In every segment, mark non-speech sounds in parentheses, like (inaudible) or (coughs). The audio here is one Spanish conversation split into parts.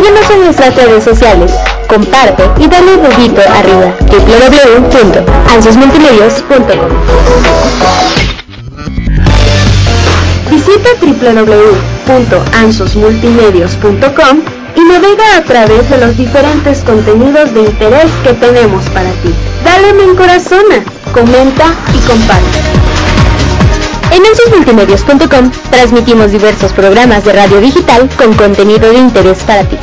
Síguenos en nuestras redes sociales, comparte y dale un dedito arriba www.ansosmultimedios.com Visita www.ansosmultimedios.com y navega a través de los diferentes contenidos de interés que tenemos para ti. Dale me corazona, comenta y comparte. En ansosmultimedios.com transmitimos diversos programas de radio digital con contenido de interés para ti.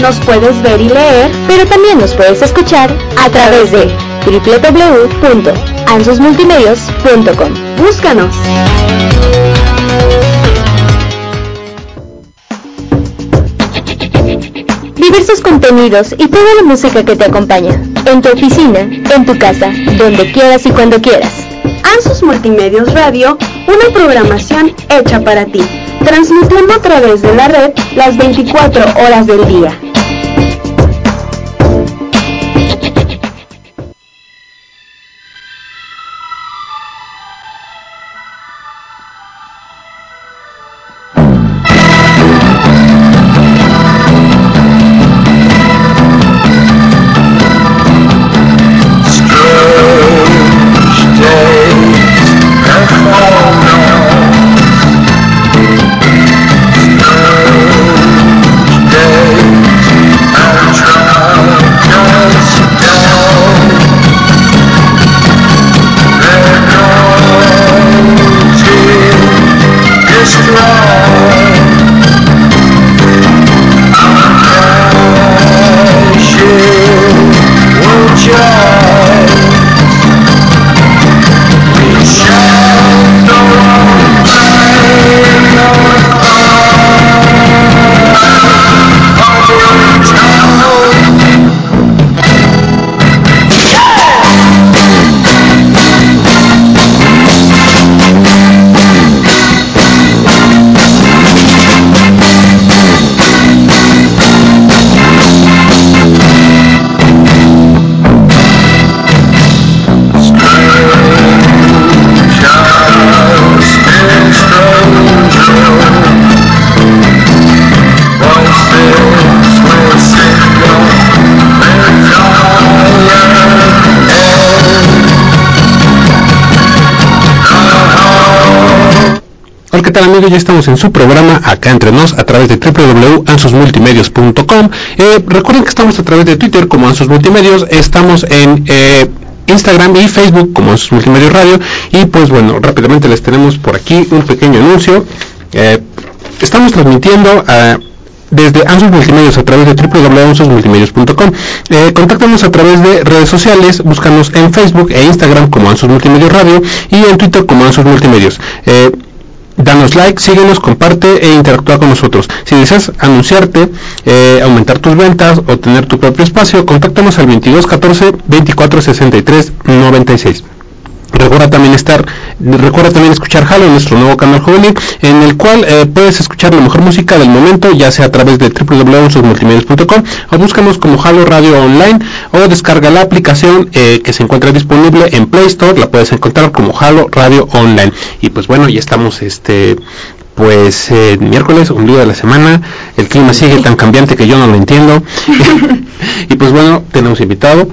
Nos puedes ver y leer, pero también nos puedes escuchar a través de www.ansosmultimedios.com. Búscanos. Diversos contenidos y toda la música que te acompaña. En tu oficina, en tu casa, donde quieras y cuando quieras. Ansos Multimedios Radio, una programación hecha para ti, transmitiendo a través de la red las 24 horas del día. Ya estamos en su programa acá entre nos a través de www.ansosmultimedios.com. Eh, recuerden que estamos a través de Twitter como Ansos Multimedios, estamos en eh, Instagram y Facebook como Ansos Multimedios Radio y pues bueno, rápidamente les tenemos por aquí un pequeño anuncio. Eh, estamos transmitiendo a desde Ansos Multimedios a través de www.ansosmultimedios.com. Eh, contáctanos a través de redes sociales, búscanos en Facebook e Instagram como Ansos Multimedios Radio y en Twitter como Ansos Multimedios. Eh, danos like, síguenos, comparte e interactúa con nosotros. Si deseas anunciarte, eh, aumentar tus ventas o tener tu propio espacio, contáctanos al 2214 2463 96. Recuerda también estar, recuerda también escuchar Halo, nuestro nuevo canal juvenil, en el cual eh, puedes escuchar la mejor música del momento, ya sea a través de www.multimedios.com o búscanos como Halo Radio Online o descarga la aplicación eh, que se encuentra disponible en Play Store, la puedes encontrar como Halo Radio Online. Y pues bueno, ya estamos este pues eh, miércoles, un día de la semana, el clima sigue tan cambiante que yo no lo entiendo. (laughs) (laughs) y pues bueno, tenemos invitado,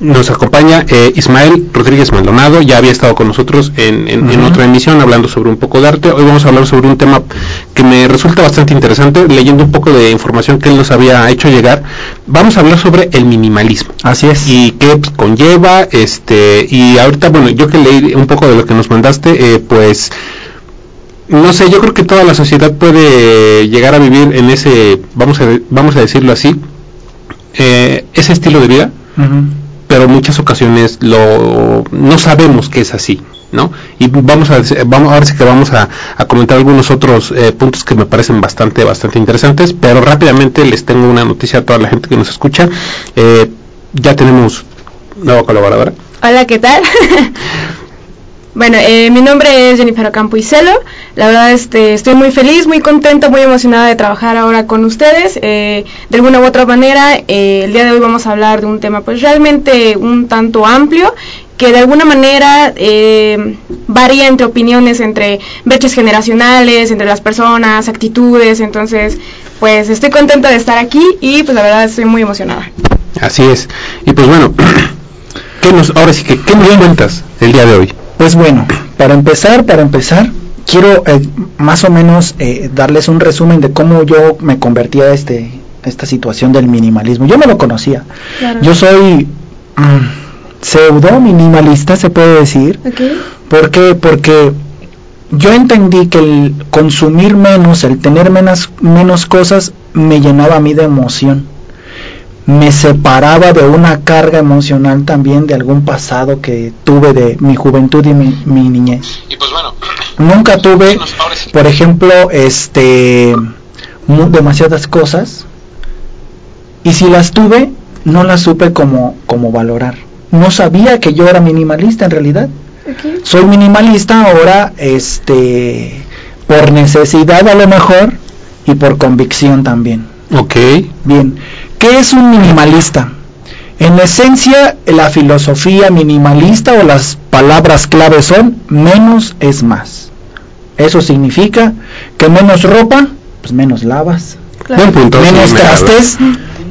nos acompaña eh, Ismael Rodríguez Maldonado, ya había estado con nosotros en, otra emisión hablando sobre un poco de arte. Hoy vamos a hablar sobre un tema que me resulta bastante interesante, leyendo un poco de información que él nos había hecho llegar. Vamos a hablar sobre el minimalismo. Así es. Y qué conlleva, este, y ahorita, bueno, yo que leí un poco de lo que nos mandaste, eh, pues no sé, yo creo que toda la sociedad puede llegar a vivir en ese, vamos a, vamos a decirlo así, eh, ese estilo de vida pero en muchas ocasiones lo no sabemos que es así, ¿no? Y vamos a vamos ahora sí que vamos a, comentar algunos otros eh, puntos que me parecen bastante bastante interesantes, pero rápidamente les tengo una noticia a toda la gente que nos escucha. Eh, ya tenemos nueva colaboradora. Hola, ¿qué tal? (laughs) Bueno, eh, mi nombre es Jennifer Ocampo Celo. La verdad este, estoy muy feliz, muy contenta, muy emocionada de trabajar ahora con ustedes. Eh, de alguna u otra manera, eh, el día de hoy vamos a hablar de un tema pues realmente un tanto amplio que de alguna manera eh, varía entre opiniones, entre brechas generacionales, entre las personas, actitudes, entonces pues estoy contenta de estar aquí y pues la verdad estoy muy emocionada. Así es. Y pues bueno, (clears throat) ¿qué nos, ahora sí que, ¿qué nos cuentas el día de hoy? Pues bueno, para empezar, para empezar, quiero eh, más o menos eh, darles un resumen de cómo yo me convertí a este, esta situación del minimalismo. Yo no lo conocía. Claro. Yo soy mm, pseudo minimalista, se puede decir. Okay. ¿Por qué? Porque yo entendí que el consumir menos, el tener menos, menos cosas, me llenaba a mí de emoción. Me separaba de una carga emocional también de algún pasado que tuve de mi juventud y mi, mi niñez. Y pues bueno, Nunca tuve, por ejemplo, este, demasiadas cosas. Y si las tuve, no las supe como, como valorar. No sabía que yo era minimalista en realidad. Okay. Soy minimalista ahora, este, por necesidad a lo mejor y por convicción también. Ok, Bien, ¿qué es un minimalista? En esencia, la filosofía minimalista o las palabras clave son menos es más. Eso significa que menos ropa, pues menos lavas, Claro. buen punto. menos sí, me agrada. trastes,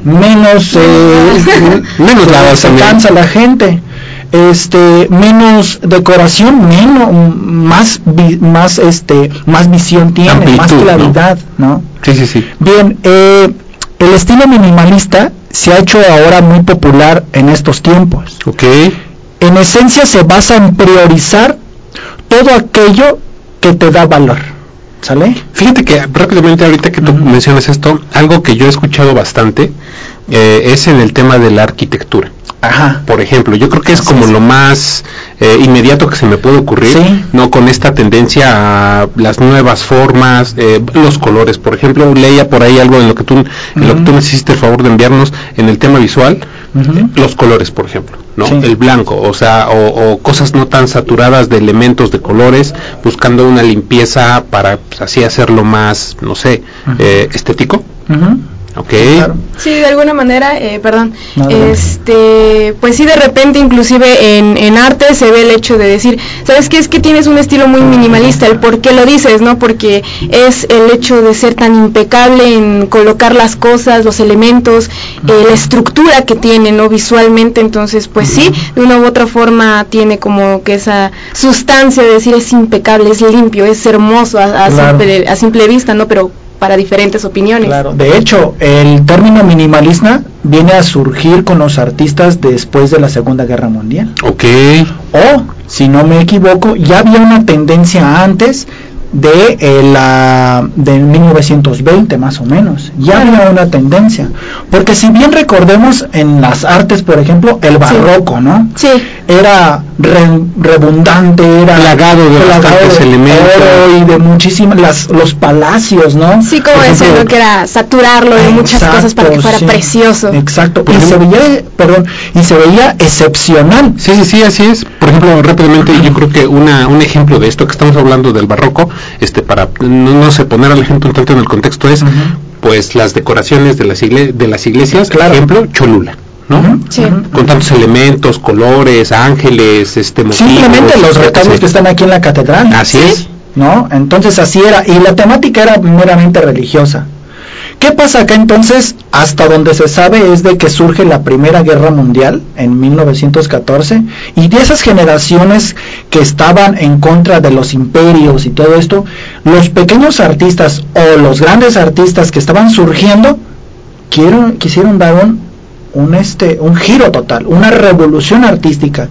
menos eh, Menos (laughs) lavas se también. cansa la gente. Este, menos decoración, menos, más, más, este, más visión tiene, más claridad, ¿no? Sí, sí, sí. Bien, eh, el estilo minimalista se ha hecho ahora muy popular en estos tiempos. Ok, En esencia se basa en priorizar todo aquello que te da valor. ¿Sale? Fíjate que rápidamente ahorita que tú mencionas esto, algo que yo he escuchado bastante eh, es en el tema de la arquitectura. Ajá. Por ejemplo, yo creo que es como lo más eh, inmediato que se me puede ocurrir, Sí. no con esta tendencia a las nuevas formas, eh, los colores. Por ejemplo, leía por ahí algo en lo que tú, en lo que Ujú. tú me hiciste el favor de enviarnos en el tema visual, Los colores, por ejemplo, ¿no? Sí. El blanco, o sea, o, o cosas no tan saturadas de elementos de colores, buscando una limpieza para pues, así hacerlo más, no sé, eh, estético. Ok. Claro. Sí, de alguna manera, eh, perdón, No, este, pues sí, de repente, inclusive en, en arte se ve el hecho de decir, ¿sabes qué? Es que tienes un estilo muy minimalista, el por qué lo dices, ¿no? Porque es el hecho de ser tan impecable en colocar las cosas, los elementos, eh, la estructura que tiene, ¿no? Visualmente, entonces, pues sí, de una u otra forma tiene como que esa sustancia de decir es impecable, es limpio, es hermoso a, a Claro. simple, a simple vista, ¿no? Pero para diferentes opiniones. Claro, de hecho, el término minimalista viene a surgir con los artistas después de la Segunda Guerra Mundial. Ok. O, si no me equivoco, ya había una tendencia antes de eh, la de 1920 más o menos. Ya había una tendencia, porque si bien recordemos en las artes, por ejemplo, el barroco, ¿no? Sí. Era re- redundante, era Plagado de bastantes elementos. oro y de muchísimas las los palacios, ¿no? Sí, como Por eso, que era saturarlo de muchas Exacto, cosas para que fuera sí. precioso. Exacto. Por y se veía, perdón, y se veía excepcional. Sí, sí, sí, así es. Por ejemplo, rápidamente, yo creo que una, un ejemplo de esto que estamos hablando del barroco, este, para no, no sé, poner al ejemplo un tanto en el contexto es, pues, las decoraciones de las, igle- de las iglesias, Claro. ejemplo, Cholula, Con tantos elementos, colores, ángeles, este, motivos, Simplemente los retablos que están aquí en la catedral. Así es. ¿no? Entonces así era, y la temática era meramente religiosa. ¿Qué pasa acá entonces? Hasta donde se sabe es de que surge la Primera Guerra Mundial en 1914 y de esas generaciones que estaban en contra de los imperios y todo esto, los pequeños artistas o los grandes artistas que estaban surgiendo quiero- quisieron dar un, un, este, un giro total, una revolución artística.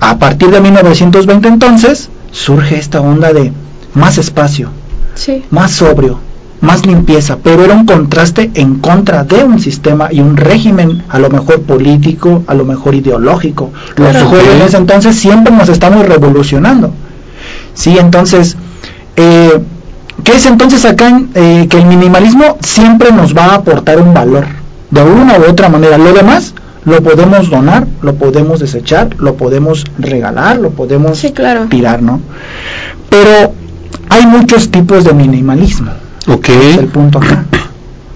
A partir de 1920 entonces surge esta onda de más espacio, Sí. más sobrio, más limpieza, pero era un contraste en contra de un sistema y un régimen a lo mejor político, a lo mejor ideológico. Los Claro. jóvenes entonces siempre nos estamos revolucionando. Sí, entonces, eh, ¿qué es entonces acá eh, que el minimalismo siempre nos va a aportar un valor? De una u otra manera. Lo demás lo podemos donar, lo podemos desechar, lo podemos regalar, lo podemos Sí, claro. tirar, ¿no? Pero hay muchos tipos de minimalismo. Ok. Es el punto acá.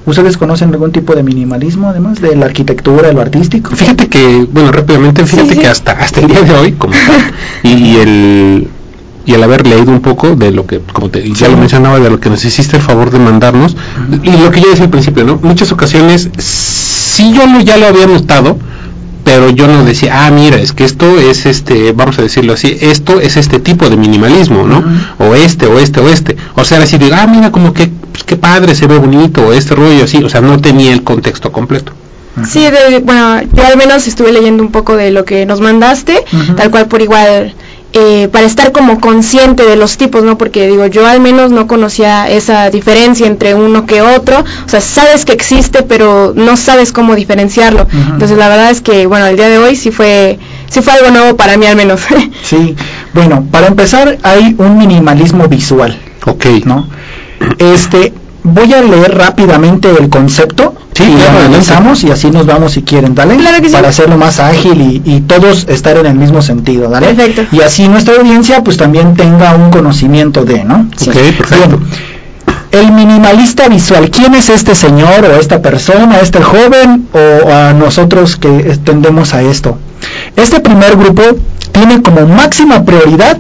¿Ustedes conocen algún tipo de minimalismo, además de la arquitectura, de lo artístico? Fíjate que, bueno, rápidamente, fíjate Sí, sí. que hasta hasta el día de hoy, como tal, (laughs) y, y el y al haber leído un poco de lo que, como te, ya Sí. lo mencionaba, de lo que nos hiciste el favor de mandarnos, y lo que yo decía al principio, ¿no? Muchas ocasiones, sí yo lo, ya lo había notado, pero yo no decía, ah, mira, es que esto es este, vamos a decirlo así, esto es este tipo de minimalismo, ¿no? O este, o este, o este. O sea, así digo, ah, mira, como que, pues, qué padre, se ve bonito, o este rollo así, o sea, no tenía el contexto completo. Sí, de- bueno, yo al menos estuve leyendo un poco de lo que nos mandaste, tal cual por igual, eh, para estar como consciente de los tipos, ¿no? Porque digo, yo al menos no conocía esa diferencia entre uno que otro, o sea, sabes que existe, pero no sabes cómo diferenciarlo. Entonces, la verdad es que, bueno, el día de hoy sí fue, sí fue algo nuevo para mí al menos. (laughs) Sí, bueno, para empezar hay un minimalismo visual, Ok. ¿no? Este, voy a leer rápidamente el concepto Sí, y claro, analizamos y así nos vamos si quieren, ¿dale? Claro que sí. Para hacerlo más ágil y, y todos estar en el mismo sentido, ¿dale? Perfecto. Y así nuestra audiencia pues también tenga un conocimiento de, ¿no? Ok, perfecto. Bien. El minimalista visual, ¿quién es este señor o esta persona, este joven o a nosotros que tendemos a esto? Este primer grupo tiene como máxima prioridad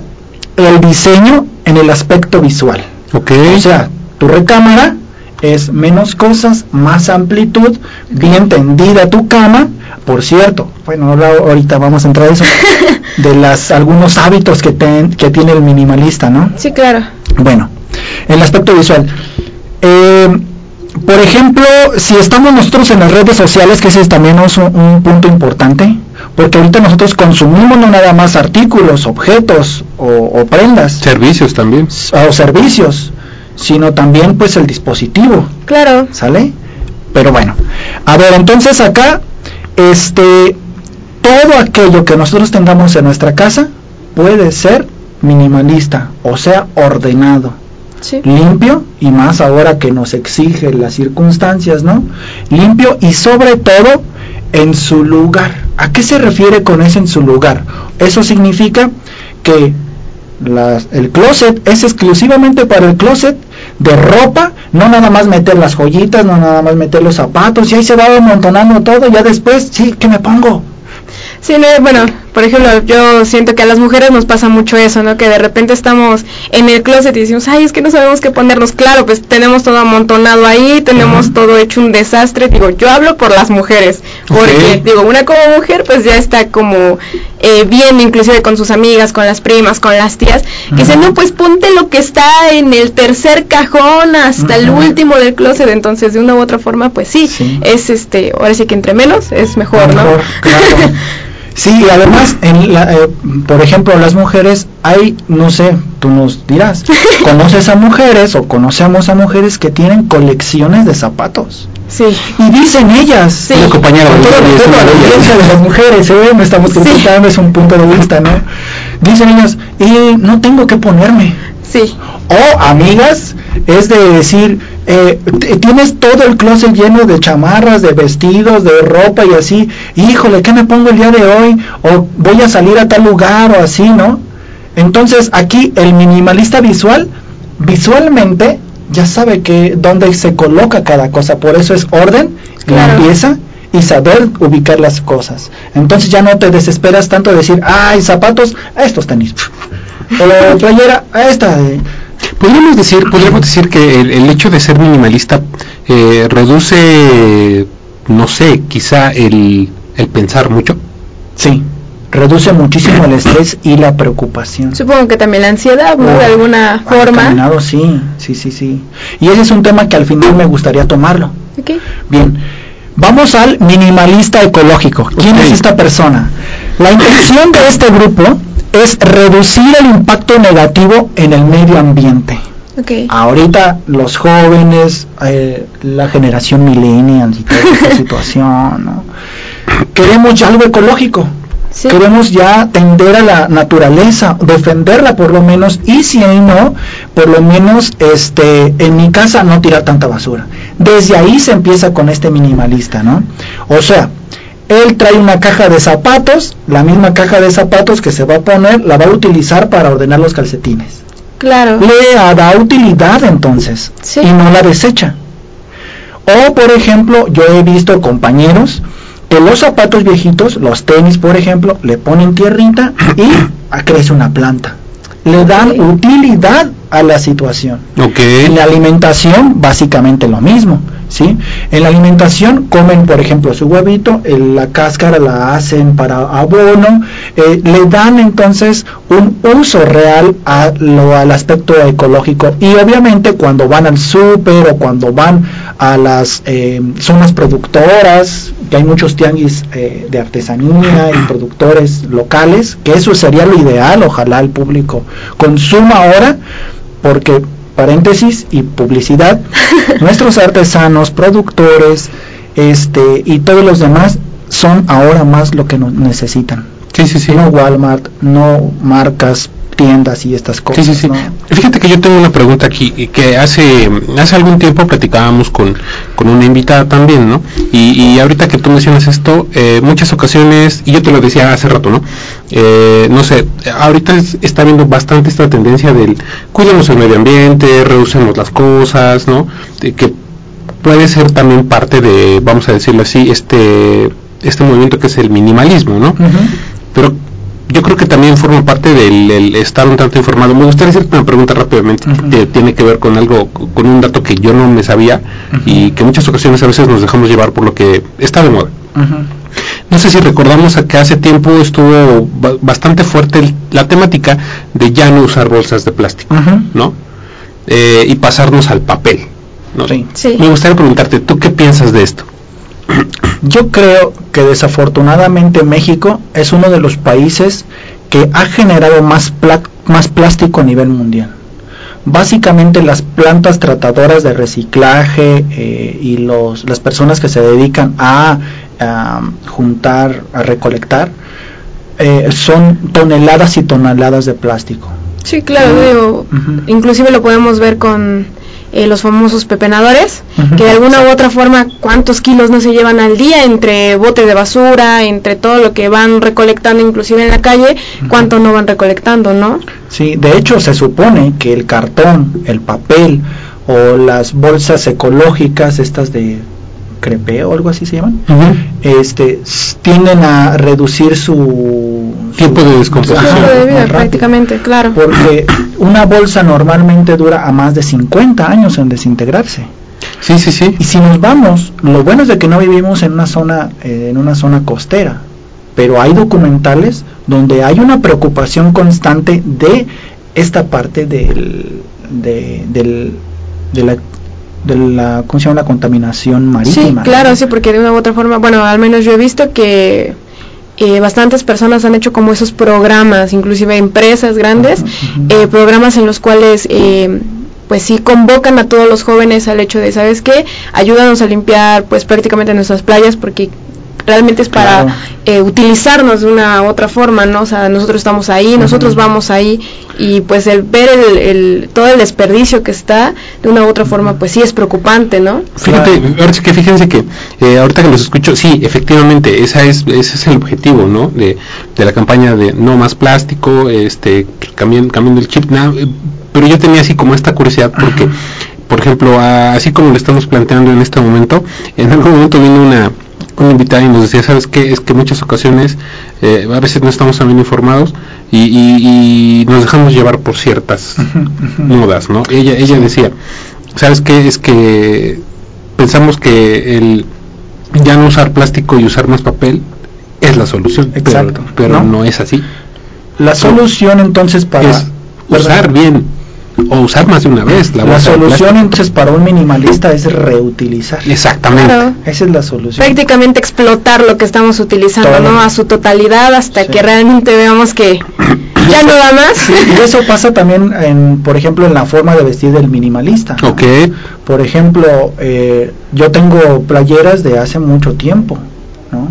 el diseño en el aspecto visual. Ok. O sea, tu recámara es menos cosas, más amplitud, bien tendida tu cama. Por cierto, bueno, ahora- ahorita vamos a entrar a eso, (laughs) de las algunos hábitos que, ten- que tiene el minimalista, ¿no? sí, claro. Bueno, el aspecto visual. Eh, por ejemplo, si estamos nosotros en las redes sociales, que ese es también es un, un punto importante, porque ahorita nosotros consumimos no nada más artículos, objetos o, o prendas Servicios también. o servicios, sino también pues el dispositivo, Claro. ¿sale? Pero bueno, a ver, entonces acá, este, todo aquello que nosotros tengamos en nuestra casa puede ser minimalista, o sea, ordenado Sí. limpio y más ahora que nos exige las circunstancias, ¿no? Limpio y sobre todo en su lugar. ¿A qué se refiere con eso en su lugar? Eso significa que las- el closet es exclusivamente para el closet de ropa, no nada más meter las joyitas, no nada más meter los zapatos, y ahí se va amontonando todo, ya después, sí, ¿qué me pongo? Sí, no, bueno, por ejemplo, yo siento que a las mujeres nos pasa mucho eso, ¿no? Que de repente estamos en el closet y decimos, ay, es que no sabemos qué ponernos. Claro, pues tenemos todo amontonado ahí, tenemos todo hecho un desastre. Digo, yo hablo por las mujeres, porque, digo, una como mujer, pues ya está como eh, bien, inclusive con sus amigas, con las primas, con las tías, que dicen, Ujú. no, pues ponte lo que está en el tercer cajón hasta el último del closet. Entonces, de una u otra forma, pues sí, Sí. es este, ahora sí que entre menos es mejor, ¿no? Claro. (laughs) Sí, y además, en la, eh, por ejemplo, las mujeres, hay, no sé, tú nos dirás, (laughs) conoces a mujeres o conocemos a mujeres que tienen colecciones de zapatos. sí. Y dicen ellas, Sí. Una compañera con todo de respeto a la audiencia de las mujeres, ¿eh? no estamos Sí. criticando, es un punto de vista, ¿no? Dicen ellas, y no tengo que ponerme. Sí, O amigas, es de decir, eh, tienes todo el closet lleno de chamarras, de vestidos, de ropa y así, híjole, ¿qué me pongo el día de hoy? O voy a salir a tal lugar o así, ¿no? Entonces aquí el minimalista visual, visualmente ya sabe que dónde se coloca cada cosa, por eso es orden, Claro. limpieza y saber ubicar las cosas. Entonces ya no te desesperas tanto de decir, ay, zapatos, a estos tenis. O playera, a esta. eh, Podríamos decir, podríamos decir que el, el hecho de ser minimalista eh, reduce, no sé, quizá el, el pensar mucho. Sí, reduce muchísimo el estrés y la preocupación. supongo que también la ansiedad, ¿no? De alguna Ah, forma. sí, sí, sí, sí. Y ese es un tema que al final me gustaría tomarlo. Bien, vamos al minimalista ecológico. ¿Quién es esta persona? La intención de este grupo es reducir el impacto negativo en el medio ambiente. Ok. Ahorita los jóvenes, eh, la generación millennial y toda esta (laughs) situación, ¿no? queremos ya algo ecológico. Sí. Queremos ya tender a la naturaleza, defenderla por lo menos, y si no, por lo menos este, en mi casa no tirar tanta basura. Desde ahí se empieza con este minimalista, ¿no? O sea, él trae una caja de zapatos, la misma caja de zapatos que se va a poner, la va a utilizar para ordenar los calcetines. Claro. Le da utilidad entonces Sí. y no la desecha. O, por ejemplo, yo he visto compañeros que los zapatos viejitos, los tenis, por ejemplo, le ponen tierrita y (coughs) crece una planta. Le dan utilidad a la situación. Okay. En la alimentación, básicamente lo mismo. ¿sí? En la alimentación comen, por ejemplo, su huevito, la cáscara la hacen para abono, eh, le dan entonces un uso real a lo, al aspecto ecológico. Y obviamente cuando van al súper o cuando van a las eh, zonas productoras, que hay muchos tianguis eh, de artesanía y productores locales, que eso sería lo ideal, ojalá el público consuma ahora, porque paréntesis y publicidad, (laughs) nuestros artesanos, productores, este y todos los demás son ahora más lo que nos necesitan. Sí, sí, sí. No Walmart, no marcas, tiendas y estas cosas. Sí, sí, sí. ¿no? Fíjate que yo tengo una pregunta aquí, y que hace, hace algún tiempo platicábamos con, con una invitada también, ¿no? Y, y ahorita que tú mencionas esto, eh, muchas ocasiones, y yo te lo decía hace rato, ¿no? Eh, no sé, ahorita es- está habiendo bastante esta tendencia del cuidemos el medio ambiente, reducemos las cosas, ¿no? De que puede ser también parte de, vamos a decirlo así, este, este movimiento que es el minimalismo, ¿no? Pero yo creo que también forma parte del, el estar un tanto informado. Me gustaría hacerte una pregunta rápidamente que tiene que ver con algo, con un dato que yo no me sabía y que en muchas ocasiones a veces nos dejamos llevar por lo que está de moda. No sé si recordamos a que hace tiempo estuvo ba- bastante fuerte el- la temática de ya no usar bolsas de plástico. ¿no? Eh, y pasarnos al papel. ¿no? Sí. Sí. Me gustaría preguntarte, ¿tú qué piensas de esto? Yo creo que desafortunadamente México es uno de los países que ha generado más, pla- más plástico a nivel mundial. Básicamente las plantas tratadoras de reciclaje eh, y los, las personas que se dedican a, a juntar, a recolectar, eh, son toneladas y toneladas de plástico. Sí, claro, digo, Ujú. inclusive lo podemos ver con eh, los famosos pepenadores, que de alguna u otra forma, ¿cuántos kilos no se llevan al día entre botes de basura, entre todo lo que van recolectando inclusive en la calle, cuánto no van recolectando, ¿no? Sí, de hecho se supone que el cartón, el papel o las bolsas ecológicas, estas de crepeo o algo así se llaman, este, tienden a reducir su Tiempo de descomposición. Tiempo de vida prácticamente, claro. Porque una bolsa normalmente dura a más de 50 años en desintegrarse. Sí, sí, sí. Y si nos vamos, lo bueno es de que no vivimos en una zona eh, en una zona costera, pero hay documentales donde hay una preocupación constante de esta parte del de, del de la de la ¿cómo se llama? la contaminación Sí, marítima. claro, sí, porque de una u otra forma, bueno, al menos yo he visto que eh, bastantes personas han hecho como esos programas, inclusive empresas grandes, eh, programas en los cuales eh, pues sí convocan a todos los jóvenes al hecho de, ¿sabes qué? Ayúdanos a limpiar pues prácticamente nuestras playas porque realmente es para Claro. eh, utilizarnos de una u otra forma, ¿no? O sea, nosotros estamos ahí, nosotros vamos ahí y pues el ver el, el- todo el desperdicio que está de una u otra forma pues sí es preocupante, ¿no? Fíjate, sí que fíjense que eh, ahorita que los escucho, sí, efectivamente, esa es, ese es el objetivo, ¿no? De, de la campaña de no más plástico, este, cambiando, cambiando el chip, na- eh, pero yo tenía así como esta curiosidad porque, por ejemplo, así como lo estamos planteando en este momento, en algún momento vino una, una invitada y nos decía, ¿sabes qué? Es que en muchas ocasiones, eh, a veces no estamos tan bien informados y, y- y nos dejamos llevar por ciertas modas, ¿no? Ella, ella decía, ¿sabes qué? Es que pensamos que el ya no usar plástico y usar más papel es la solución, pero- Exacto, pero, ¿no? no es así. La solución entonces para es usar bien o usar más de una vez la, la solución entonces para un minimalista es reutilizar. Exactamente. Claro. Esa es la solución. prácticamente explotar lo que estamos utilizando, Todo. ¿no? A su totalidad hasta Sí. que realmente veamos que (coughs) ya no da más. Sí, y eso pasa también, en, por ejemplo, en la forma de vestir del minimalista. ¿no? Ok, Por ejemplo, eh, yo tengo playeras de hace mucho tiempo, ¿no?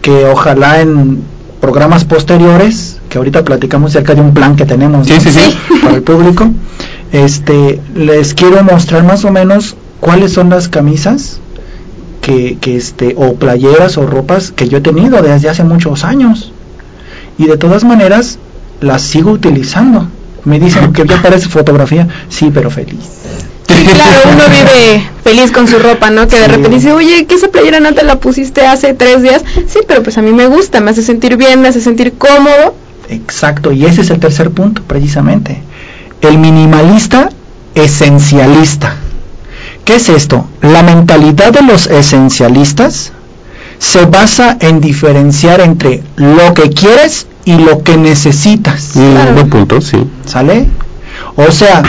que ojalá en programas posteriores, que ahorita platicamos acerca de un plan que tenemos Sí, ¿no? sí, sí. (laughs) para el público, este, les quiero mostrar más o menos cuáles son las camisas que, que este, o playeras o ropas que yo he tenido desde hace muchos años y de todas maneras las sigo utilizando. Me dicen que ya parece fotografía, sí, pero feliz. Claro, uno vive feliz con su ropa, ¿no? Que de repente dice, oye, ¿qué esa playera no te la pusiste hace tres días? Sí, pero pues a mí me gusta, me hace sentir bien, me hace sentir cómodo. Exacto, y ese es el tercer punto, precisamente. El minimalista esencialista. ¿Qué es esto? La mentalidad de los esencialistas se basa en diferenciar entre lo que quieres y lo que necesitas. Claro. buen punto, sí. ¿Sale? O sea,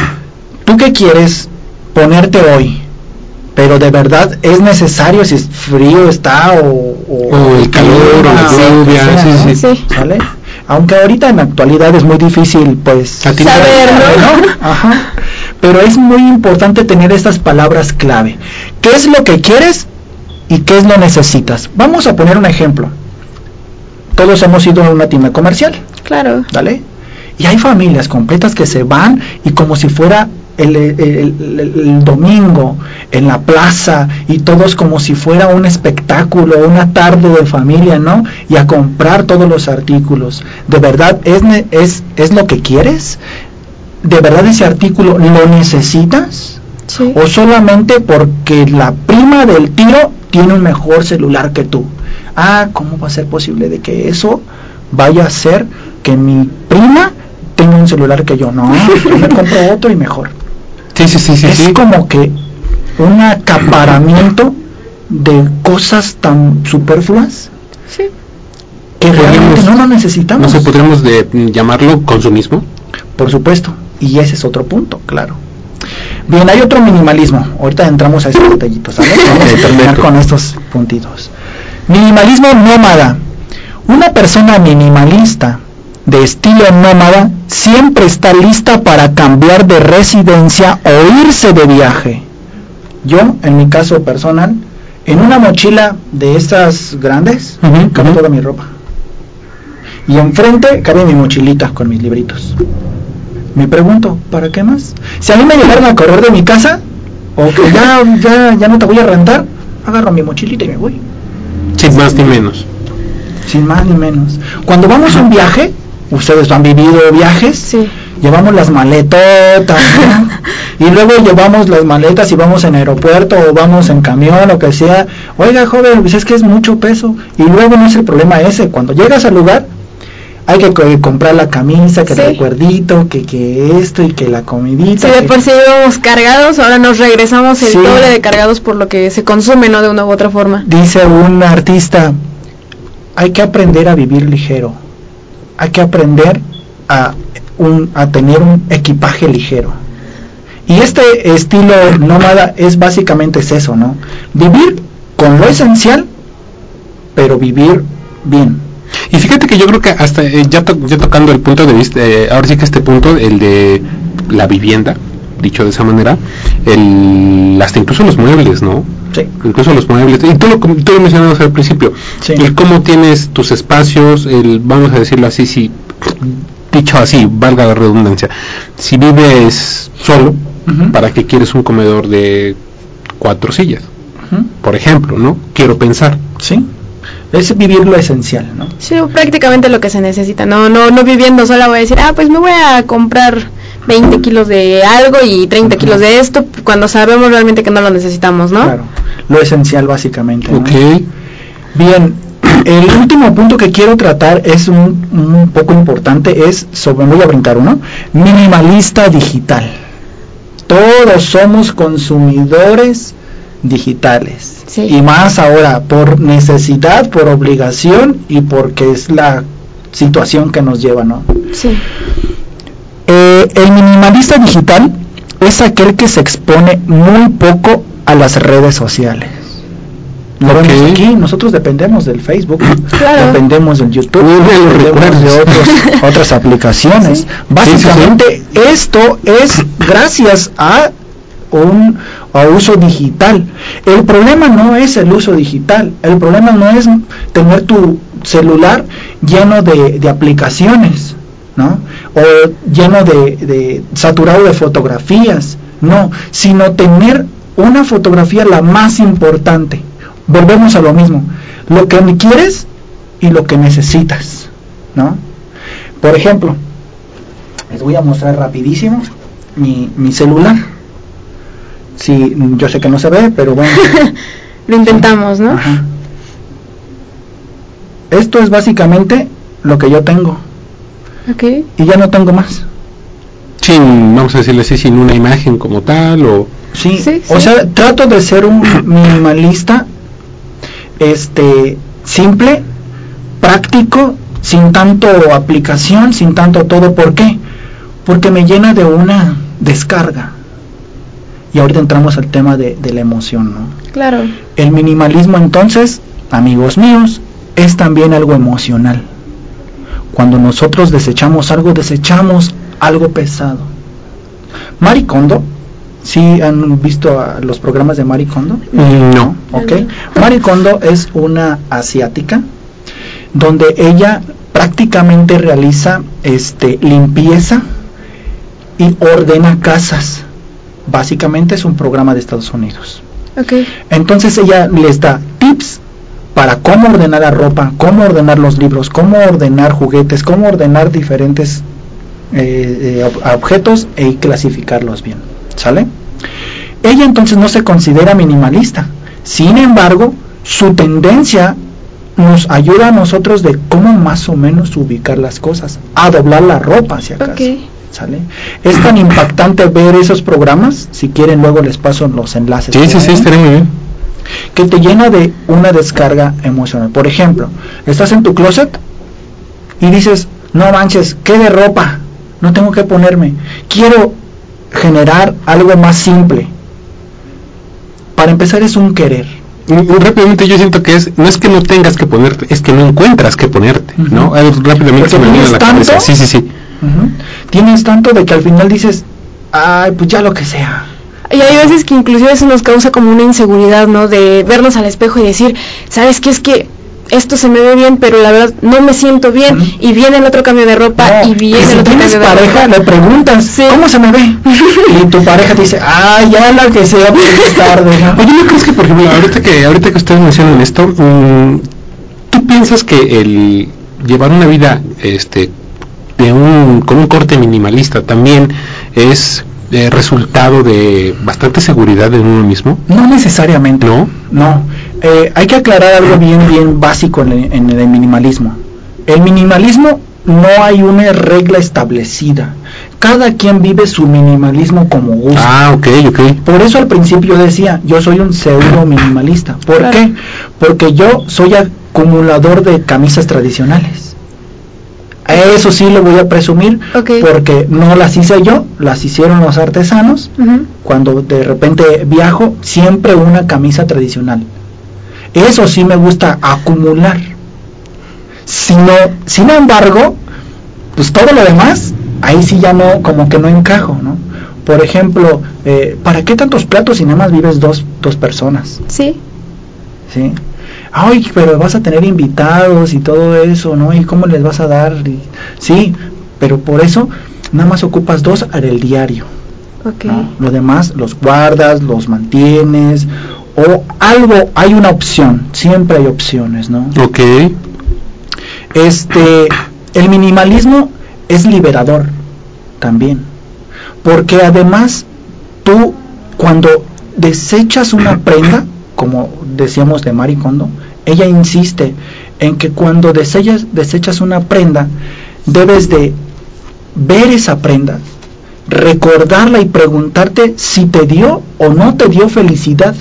tú qué quieres ponerte hoy, pero de verdad es necesario si es frío está o, O el calor, o la lluvia, sí, sí. Sí. ¿Sale? Aunque ahorita en la actualidad es muy difícil, pues, Atinar. Saber, ¿no? (laughs) Ajá. Pero es muy importante tener estas palabras clave. ¿Qué es lo que quieres y qué es lo necesitas? Vamos a poner un ejemplo. Todos hemos ido a una tienda comercial, Claro. ¿vale? Y hay familias completas que se van y como si fuera el, el- el- el- el domingo en la plaza y todos como si fuera un espectáculo, una tarde de familia, ¿no? Y a comprar todos los artículos. ¿De verdad es, ne- es, es lo que quieres? ¿De verdad ese artículo lo necesitas? Sí. ¿O solamente porque la prima del tiro tiene un mejor celular que tú? Ah, ¿cómo va a ser posible de que eso vaya a ser que mi prima tenga un celular que yo? No, (laughs) yo me compro otro y mejor. Sí, sí, sí, sí. es sí. como que un acaparamiento de cosas tan superfluas Sí. que realmente no lo No necesitamos. sé, podríamos de, llamarlo consumismo. Por supuesto. Y ese es otro punto, claro. Bien, hay otro minimalismo. Ahorita entramos a esos detallitos, ¿sale? (laughs) Vamos a terminar con estos puntitos. Minimalismo nómada. Una persona minimalista de estilo nómada siempre está lista para cambiar de residencia o irse de viaje. Yo, en mi caso personal, en una mochila de estas grandes, ujú. toda mi ropa. Y enfrente cabe mi mochilita con mis libritos. Me pregunto, ¿para qué más? Si a mí me llegaron a correr de mi casa, o que ya, ya, ya no te voy a rentar, agarro mi mochilita y me voy. Sin más ni menos. Sin más ni menos. Cuando vamos a un viaje, ustedes han vivido viajes, Sí. Llevamos las maletotas, ¿no? (laughs) y luego llevamos las maletas y vamos en aeropuerto o vamos en camión, lo que sea. Oiga, joven, pues es que es mucho peso. Y luego no es el problema ese. Cuando llegas al lugar, hay que co- comprar la camisa, que Sí. el recuerdito, que, que esto y que la comidita. Si de por sí íbamos cargados, ahora nos regresamos el Sí. doble de cargados por lo que se consume, ¿no? De una u otra forma. Dice un artista, hay que aprender a vivir ligero, hay que aprender a, un, a tener un equipaje ligero. Y este estilo nómada es básicamente es eso, ¿no? Vivir con lo esencial, pero vivir bien. Y fíjate que yo creo que hasta eh, ya, to- ya tocando el punto de vista, eh, ahora sí que este punto, el de la vivienda, dicho de esa manera, el, hasta incluso los muebles, ¿no? Sí. Incluso los muebles, y tú lo, tú lo mencionabas al principio, Sí. el cómo tienes tus espacios, el, vamos a decirlo así, si, dicho así, valga la redundancia, si vives solo. ¿para qué quieres un comedor de cuatro sillas? Por ejemplo, ¿no? Quiero pensar. Sí. Es vivir lo esencial, ¿no? Sí, prácticamente lo que se necesita. No, no, no viviendo sola voy a decir, ah, pues me voy a comprar 20 kilos de algo y 30 kilos de esto, cuando sabemos realmente que no lo necesitamos, ¿no? Claro. Lo esencial básicamente. ¿no? Ok. Bien, el último punto que quiero tratar es un, un poco importante, es sobre, voy a brincar uno, minimalista digital. Todos somos consumidores digitales. Sí. Y más ahora, por necesidad, por obligación y porque es la situación que nos lleva, ¿no? Sí. Eh, el minimalista digital es aquel que se expone muy poco a las redes sociales. Lo vemos aquí, nosotros dependemos del Facebook, (coughs) Claro. dependemos del YouTube, dependemos de otros- (laughs) otras aplicaciones. Sí. Básicamente esto es gracias a un a uso digital. El problema no es el uso digital, el problema no es tener tu celular lleno de, de aplicaciones, ¿no? O lleno de, de saturado de fotografías, no, sino tener una fotografía la más importante. Volvemos a lo mismo, lo que quieres y lo que necesitas, ¿no? Por ejemplo, les voy a mostrar rapidísimo mi, mi celular. Sí, yo sé que no se ve, pero bueno. (laughs) Lo intentamos, ¿no? Ajá. Esto es básicamente lo que yo tengo Ok. y ya no tengo más. Sin, vamos a decirle así, sin una imagen como tal o... Sí, Sí, o sí. sea, trato de ser un (coughs) minimalista este simple, práctico, sin tanto aplicación, sin tanto todo. ¿Por qué? Porque me llena de una descarga. Y ahorita entramos al tema de, de la emoción, ¿no? Claro. El minimalismo entonces, amigos míos, es también algo emocional. Cuando nosotros desechamos algo, desechamos algo pesado. Marie Kondo, ¿sí han visto a los programas de Marie Kondo? No. ¿ok? Marie Kondo es una asiática donde ella prácticamente realiza este limpieza y ordena casas. Básicamente es un programa de Estados Unidos. Ok. Entonces ella les da tips para cómo ordenar la ropa, cómo ordenar los libros, cómo ordenar juguetes, cómo ordenar diferentes eh, eh, ob- objetos y clasificarlos bien. ¿Sale? Ella entonces no se considera minimalista. Sin embargo, su tendencia nos ayuda a nosotros de cómo más o menos ubicar las cosas, a doblar la ropa si acaso. Ok. ¿Sale? Es tan impactante ver esos programas, si quieren luego les paso los enlaces. Sí, sí, sí, ¿no? estaría muy bien. que te llena de una descarga emocional. Por ejemplo, estás en tu closet y dices, no manches, ¿qué de ropa? No tengo que ponerme. Quiero generar algo más simple. Para empezar es un querer. Rápidamente yo siento que es no es que no tengas que ponerte es que no encuentras que ponerte Ujú. no Eh, rápidamente se me viene a tienes la cabeza tanto. sí sí sí. Tienes tanto de que al final dices, ay, pues ya lo que sea. Y hay veces que inclusive eso nos causa como una inseguridad, ¿no? De vernos al espejo y decir, ¿sabes qué? Es que esto se me ve bien, pero la verdad no me siento bien. Y viene el otro cambio de ropa No, y viene si el otro cambio de pareja, ropa. le preguntas, Sí. ¿cómo se me ve? (laughs) y tu pareja te dice, ay, ya la que sea, pues es tarde. ¿no? Oye, ¿no crees que, por ejemplo, ahorita que, ahorita que ustedes mencionan esto, mm, ¿tú piensas que el llevar una vida este, de un, con un corte minimalista también es eh, resultado de bastante seguridad en uno mismo? No necesariamente. ¿No? No. Eh, hay que aclarar algo bien, bien básico en el, en el minimalismo. El minimalismo no hay una regla establecida. Cada quien vive su minimalismo como gusta. Ah, ok, ok. Por eso al principio decía, yo soy un pseudo minimalista. ¿Por Claro. qué? Porque yo soy acumulador de camisas tradicionales. A Eso sí lo voy a presumir porque no las hice yo, las hicieron los artesanos. Cuando de repente viajo, siempre una camisa tradicional. Eso sí me gusta acumular. Sino, sin embargo, pues todo lo demás, ahí sí ya no, como que no encajo, ¿no? Por ejemplo, eh, ¿para qué tantos platos si nada más vives dos, dos personas? Sí. ¿Sí? Ay, pero vas a tener invitados y todo eso, ¿no? ¿Y cómo les vas a dar? Y- sí, pero por eso nada más ocupas dos en el diario. Ok. ¿no? Lo demás los guardas, los mantienes o algo, hay una opción, siempre hay opciones, ¿no? Ok. Este, el minimalismo es liberador también, porque además tú cuando desechas una (coughs) prenda, como decíamos de Marie Kondo, ella insiste en que cuando desechas, desechas una prenda, debes de ver esa prenda, recordarla y preguntarte si te dio o no te dio felicidad.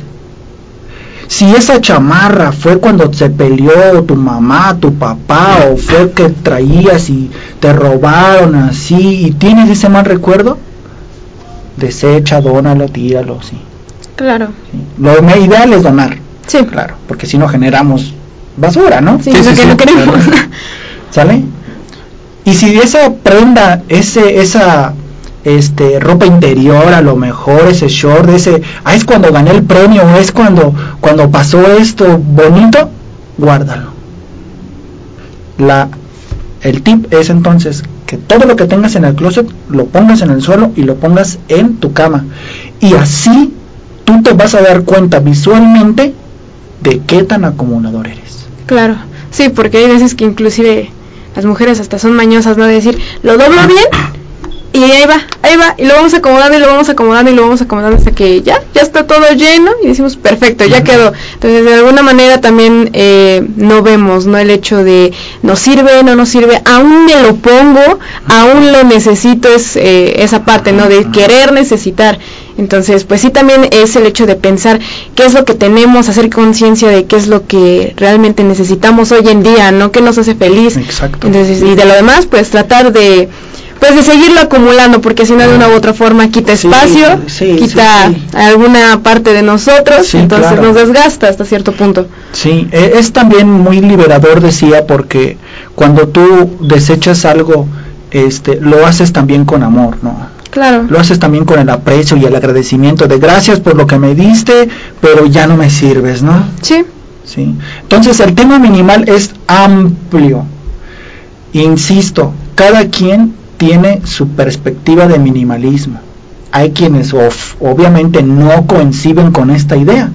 Si esa chamarra fue cuando se peleó tu mamá, tu papá, o fue que traías y te robaron así y tienes ese mal recuerdo, desecha, dónalo, tíralo, sí. Claro. sí. Lo ideal es donar, Sí. claro, porque si no generamos basura, ¿no? Sí, Sí, lo sí, que sí. no queremos. (laughs) ¿Sale? Y si esa prenda, ese, esa este ropa interior, a lo mejor ese short, ese, ah, es cuando gané el premio, es cuando, cuando pasó esto bonito, guárdalo. La, el tip es entonces que todo lo que tengas en el closet lo pongas en el suelo y lo pongas en tu cama. Y así tú te vas a dar cuenta visualmente de qué tan acumulador eres. Claro. Sí, porque hay veces que inclusive las mujeres hasta son mañosas, ¿no? De decir, lo doblo bien y ahí va, ahí va, y lo vamos acomodando y lo vamos acomodando y lo vamos acomodando hasta que ya, ya está todo lleno y decimos, perfecto, ya quedó. Entonces, de alguna manera también eh, no vemos, ¿no? El hecho de, nos sirve, no nos sirve, aún me lo pongo, aún lo necesito, es eh, esa parte, ¿no? De querer necesitar. Entonces, pues sí también es el hecho de pensar qué es lo que tenemos, hacer conciencia de qué es lo que realmente necesitamos hoy en día, ¿no? ¿Qué nos hace feliz? Exacto. Entonces, y de lo demás, pues tratar de pues de seguirlo acumulando porque si no de una u otra forma quita espacio, sí, quita sí, alguna parte de nosotros, entonces claro. nos desgasta hasta cierto punto. Sí, e- es también muy liberador, decía, porque cuando tú desechas algo, este, lo haces también con amor, ¿no? Claro. Lo haces también con el aprecio y el agradecimiento de gracias por lo que me diste, pero ya no me sirves, ¿no? Sí. Sí. Entonces el tema minimal es amplio. Insisto, cada quien tiene su perspectiva de minimalismo. Hay quienes of- obviamente no coinciden con esta idea.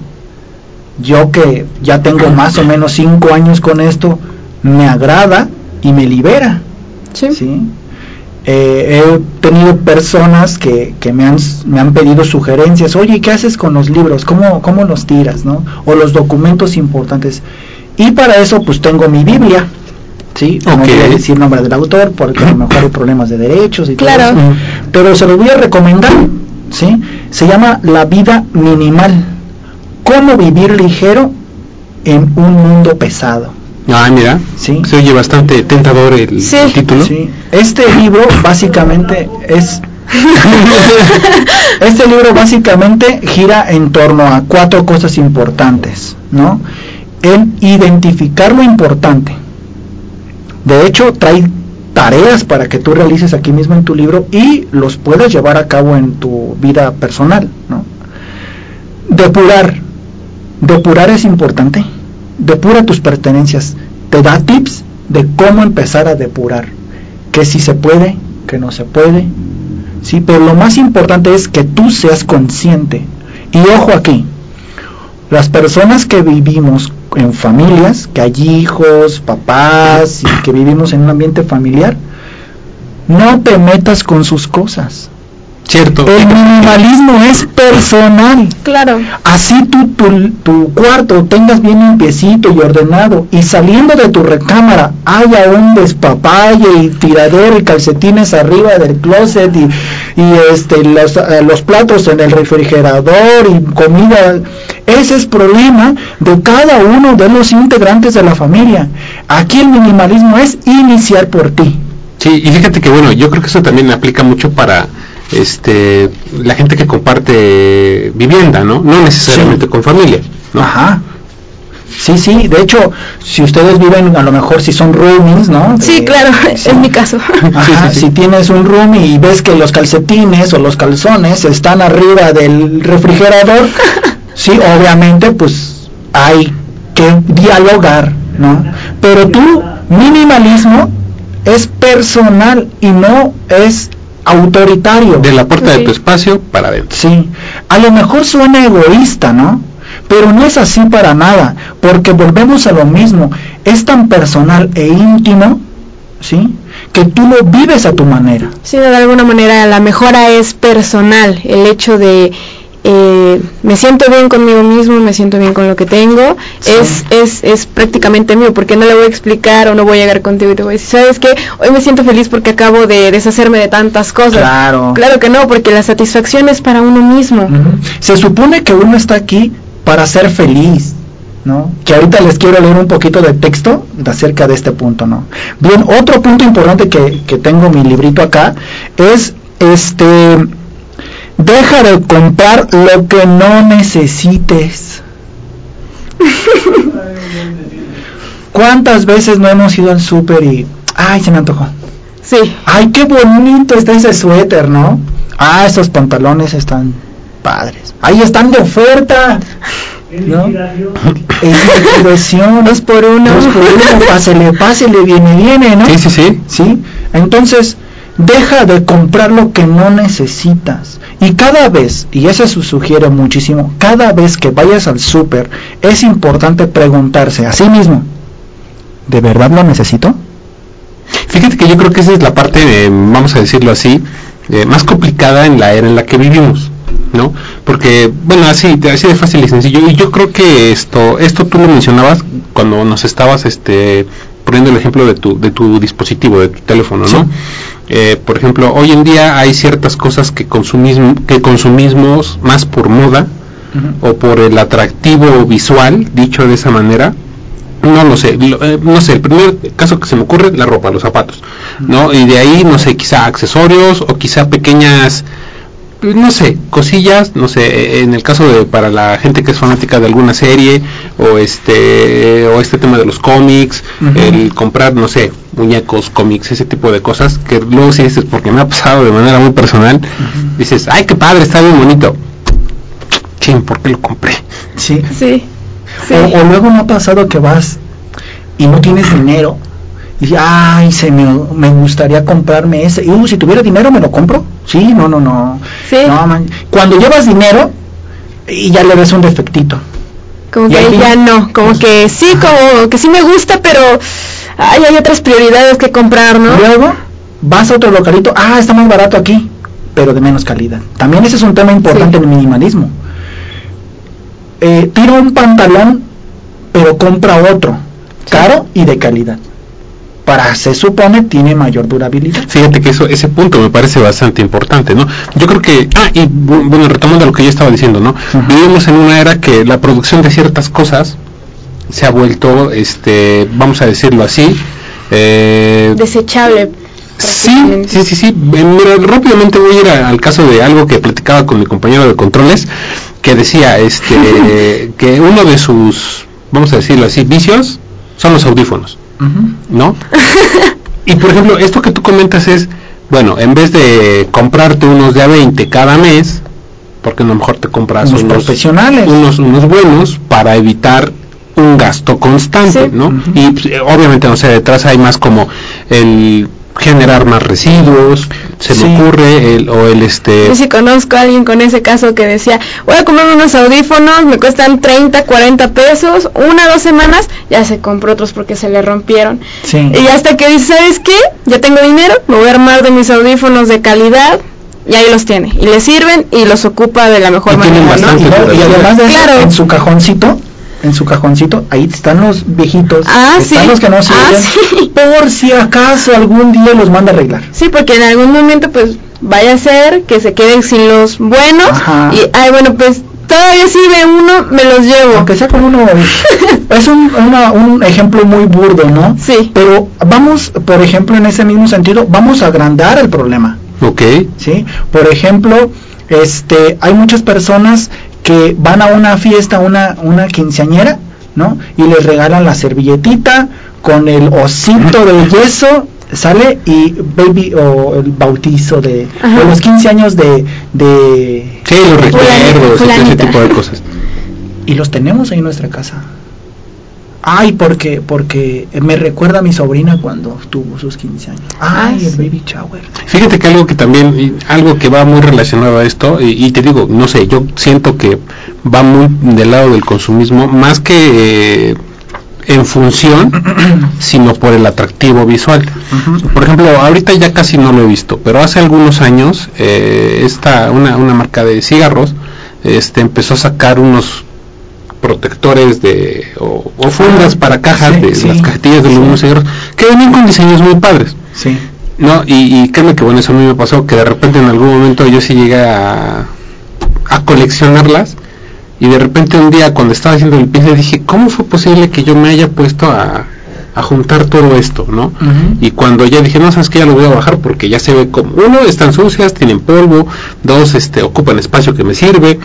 Yo que ya tengo más o menos cinco años con esto, me agrada y me libera. Sí. ¿sí? Eh, he tenido personas que, que me, han, me han pedido sugerencias, oye, ¿qué haces con los libros? ¿Cómo, cómo los tiras? ¿no? O los documentos importantes. Y para eso pues tengo mi Biblia. ¿Sí? No Ok. voy a decir nombre del autor porque a lo mejor hay problemas de derechos y todo Claro. eso. Pero se los voy a recomendar. ¿sí? Se llama La vida minimal. ¿Cómo vivir ligero en un mundo pesado? Ah, mira, Sí. se oye bastante tentador el, Sí. el título. Sí, este libro básicamente es (laughs) este libro básicamente gira en torno a cuatro cosas importantes, ¿no? El identificar lo importante. De hecho, trae tareas para que tú realices aquí mismo en tu libro y los puedas llevar a cabo en tu vida personal, ¿no? Depurar. Depurar es importante. Depura tus pertenencias. Te da tips de cómo empezar a depurar. Que si se puede, que no se puede. Sí, pero lo más importante es que tú seas consciente. Y ojo aquí, las personas que vivimos en familias, que hay hijos, papás y que vivimos en un ambiente familiar, no te metas con sus cosas. Cierto. El minimalismo es personal. Claro. Así tú tu, tu cuarto tengas bien limpiecito y ordenado y saliendo de tu recámara haya un despapalle y tiradero y calcetines arriba del closet y, y este los, eh, los platos en el refrigerador y comida ese es problema de cada uno de los integrantes de la familia aquí el minimalismo es iniciar por ti Sí, y fíjate que bueno, yo creo que eso también aplica mucho para este la gente que comparte vivienda, ¿no? No necesariamente Sí. con familia, ¿no? Ajá. Sí, sí, de hecho, si ustedes viven, a lo mejor si son roomies, ¿no? Sí, Eh, claro, (laughs) sí. en mi caso. Ajá, Sí, sí, sí. si tienes un roomie y ves que los calcetines o los calzones están arriba del refrigerador, (laughs) sí, obviamente, pues hay que dialogar, ¿no? Pero tu minimalismo es personal y no es autoritario. De la puerta Sí. de tu espacio para adentro. Sí, a lo mejor suena egoísta, ¿no? Pero no es así para nada, porque volvemos a lo mismo, es tan personal e íntimo, ¿sí? Que tú lo vives a tu manera. Sí, de alguna manera la mejora es personal, el hecho de eh, me siento bien conmigo mismo, me siento bien con lo que tengo, Sí. es, es, es prácticamente mío, porque no le voy a explicar o no voy a llegar contigo y te voy a decir, ¿sabes qué? Hoy me siento feliz porque acabo de deshacerme de tantas cosas. Claro. Claro que no, porque la satisfacción es para uno mismo. Se supone que uno está aquí para ser feliz, ¿no? Que ahorita les quiero leer un poquito de texto acerca de este punto, ¿no? Bien, otro punto importante que, que tengo en mi librito acá es este deja de comprar lo que no necesites. ¿Cuántas veces no hemos ido al súper y ay, se me antojó? Sí, Ay, qué bonito está ese suéter, ¿no? Ah, esos pantalones están padres. Ahí están de oferta. ¿No? Es dos por uno. Dos por uno, pásele, pásele, viene, viene, ¿no? Sí, sí, sí. ¿Sí? Entonces, deja de comprar lo que no necesitas. Y cada vez, y eso se sugiere muchísimo, cada vez que vayas al súper, es importante preguntarse a sí mismo, ¿de verdad lo necesito? Fíjate que yo creo que esa es la parte, de, vamos a decirlo así, eh, más complicada en la era en la que vivimos. ¿No? Porque, bueno, así, así de fácil y sencillo. Y yo creo que esto, esto tú lo mencionabas cuando nos estabas, este, poniendo el ejemplo de tu, de tu dispositivo, de tu teléfono, ¿no? Eh, por ejemplo, hoy en día hay ciertas cosas que consumimos, que consumimos más por moda o por el atractivo visual, dicho de esa manera. No lo sé, lo- eh, no sé, el primer caso que se me ocurre, la ropa, los zapatos, ¿no? Y de ahí, no sé, quizá accesorios o quizá pequeñas no sé, cosillas, no sé, en el caso de para la gente que es fanática de alguna serie o este o este tema de los cómics, el comprar, no sé, muñecos, cómics, ese tipo de cosas que luego si dices porque me ha pasado de manera muy personal, dices, "Ay, qué padre, está bien bonito." Chin, ¿por qué lo compré? Sí. Sí. sí. O, o luego me ha pasado que vas y no tienes dinero y ay, se me, me gustaría comprarme ese. Y uh, si tuviera dinero me lo compro. Sí, no, no, no. Sí. No, man. Cuando llevas dinero y ya le ves un defectito. Como Y que ahí- ya no, como que sí, como que sí me gusta, pero ay, hay otras prioridades que comprar, ¿no? Luego vas a otro localito, ah, está más barato aquí, pero de menos calidad. También ese es un tema importante Sí. en el minimalismo. Eh, tira un pantalón, pero compra otro, caro y de calidad. Para, se supone, tiene mayor durabilidad. Fíjate que eso, ese punto me parece bastante importante, ¿no? Yo creo que, ah, y bu- bueno, retomando lo que yo estaba diciendo, ¿no? Vivimos en una era que la producción de ciertas cosas se ha vuelto, este, vamos a decirlo así, eh, Desechable. Sí, sí, sí, sí. Eh, Mira, rápidamente voy a ir a- al caso de algo que platicaba con mi compañero de controles, que decía este (laughs) que uno de sus, vamos a decirlo así, vicios son los audífonos, ¿no? y por ejemplo, esto que tú comentas es, bueno, en vez de comprarte unos de a 20 cada mes, porque a lo mejor te compras Unos unos, profesionales. unos, unos buenos para evitar un gasto constante, Sí. ¿no? Y pues, obviamente, no sé, detrás hay más como el generar más residuos, se Sí. me ocurre, el, o el este... Yo sí conozco a alguien con ese caso que decía, voy a comprarme unos audífonos, me cuestan 30, 40 pesos, una, dos semanas, ya se compró otros porque se le rompieron. Sí. Y hasta que dice, ¿sabes qué? Ya tengo dinero, me voy a armar de mis audífonos de calidad, y ahí los tiene. Y le sirven y los ocupa de la mejor Y manera, ¿no? Y, además de eso, Claro. en su cajoncito, en su cajoncito, ahí están los viejitos, Ah, están sí. los que no Ah, sirven, sí. por si acaso algún día los manda a arreglar. Sí, porque en algún momento pues vaya a ser que se queden sin los buenos Ajá. y ay bueno pues todavía sirve uno, me los llevo. Aunque sea con uno, (laughs) es un, una- un ejemplo muy burdo, ¿no? Sí. Pero vamos, por ejemplo, en ese mismo sentido, vamos a agrandar el problema, Ok, ¿sí? Por ejemplo, este, hay muchas personas que van a una fiesta, una, una quinceañera, ¿no? Y les regalan la servilletita con el osito de yeso, sale y baby o el bautizo de o los 15 años de, de sí, los recuerdos, ese tipo de cosas. y los tenemos ahí en nuestra casa. Ay, porque porque me recuerda a mi sobrina cuando tuvo sus 15 años. Ah, Ay, el sí. baby shower. Fíjate que algo que también, algo que va muy relacionado a esto, y, y te digo, no sé, yo siento que va muy del lado del consumismo, más que eh, en función, (coughs) sino por el atractivo visual. Por ejemplo, ahorita ya casi no lo he visto, pero hace algunos años, eh, esta, una, una marca de cigarros, este, empezó a sacar unos protectores de o, o fundas Ah, para cajas sí, de sí, las cajetillas de los sí. cigarros que venían con diseños muy padres Sí. no, y, y créeme que bueno, eso a mí me pasó, que de repente en algún momento yo sí llegué a, a coleccionarlas y de repente un día cuando estaba haciendo el piso dije, ¿cómo fue posible que yo me haya puesto a, a juntar todo esto, no? Y cuando ya dije, no, sabes que ya lo voy a bajar porque ya se ve como, uno, están sucias, tienen polvo, dos, este, ocupan espacio que me sirve.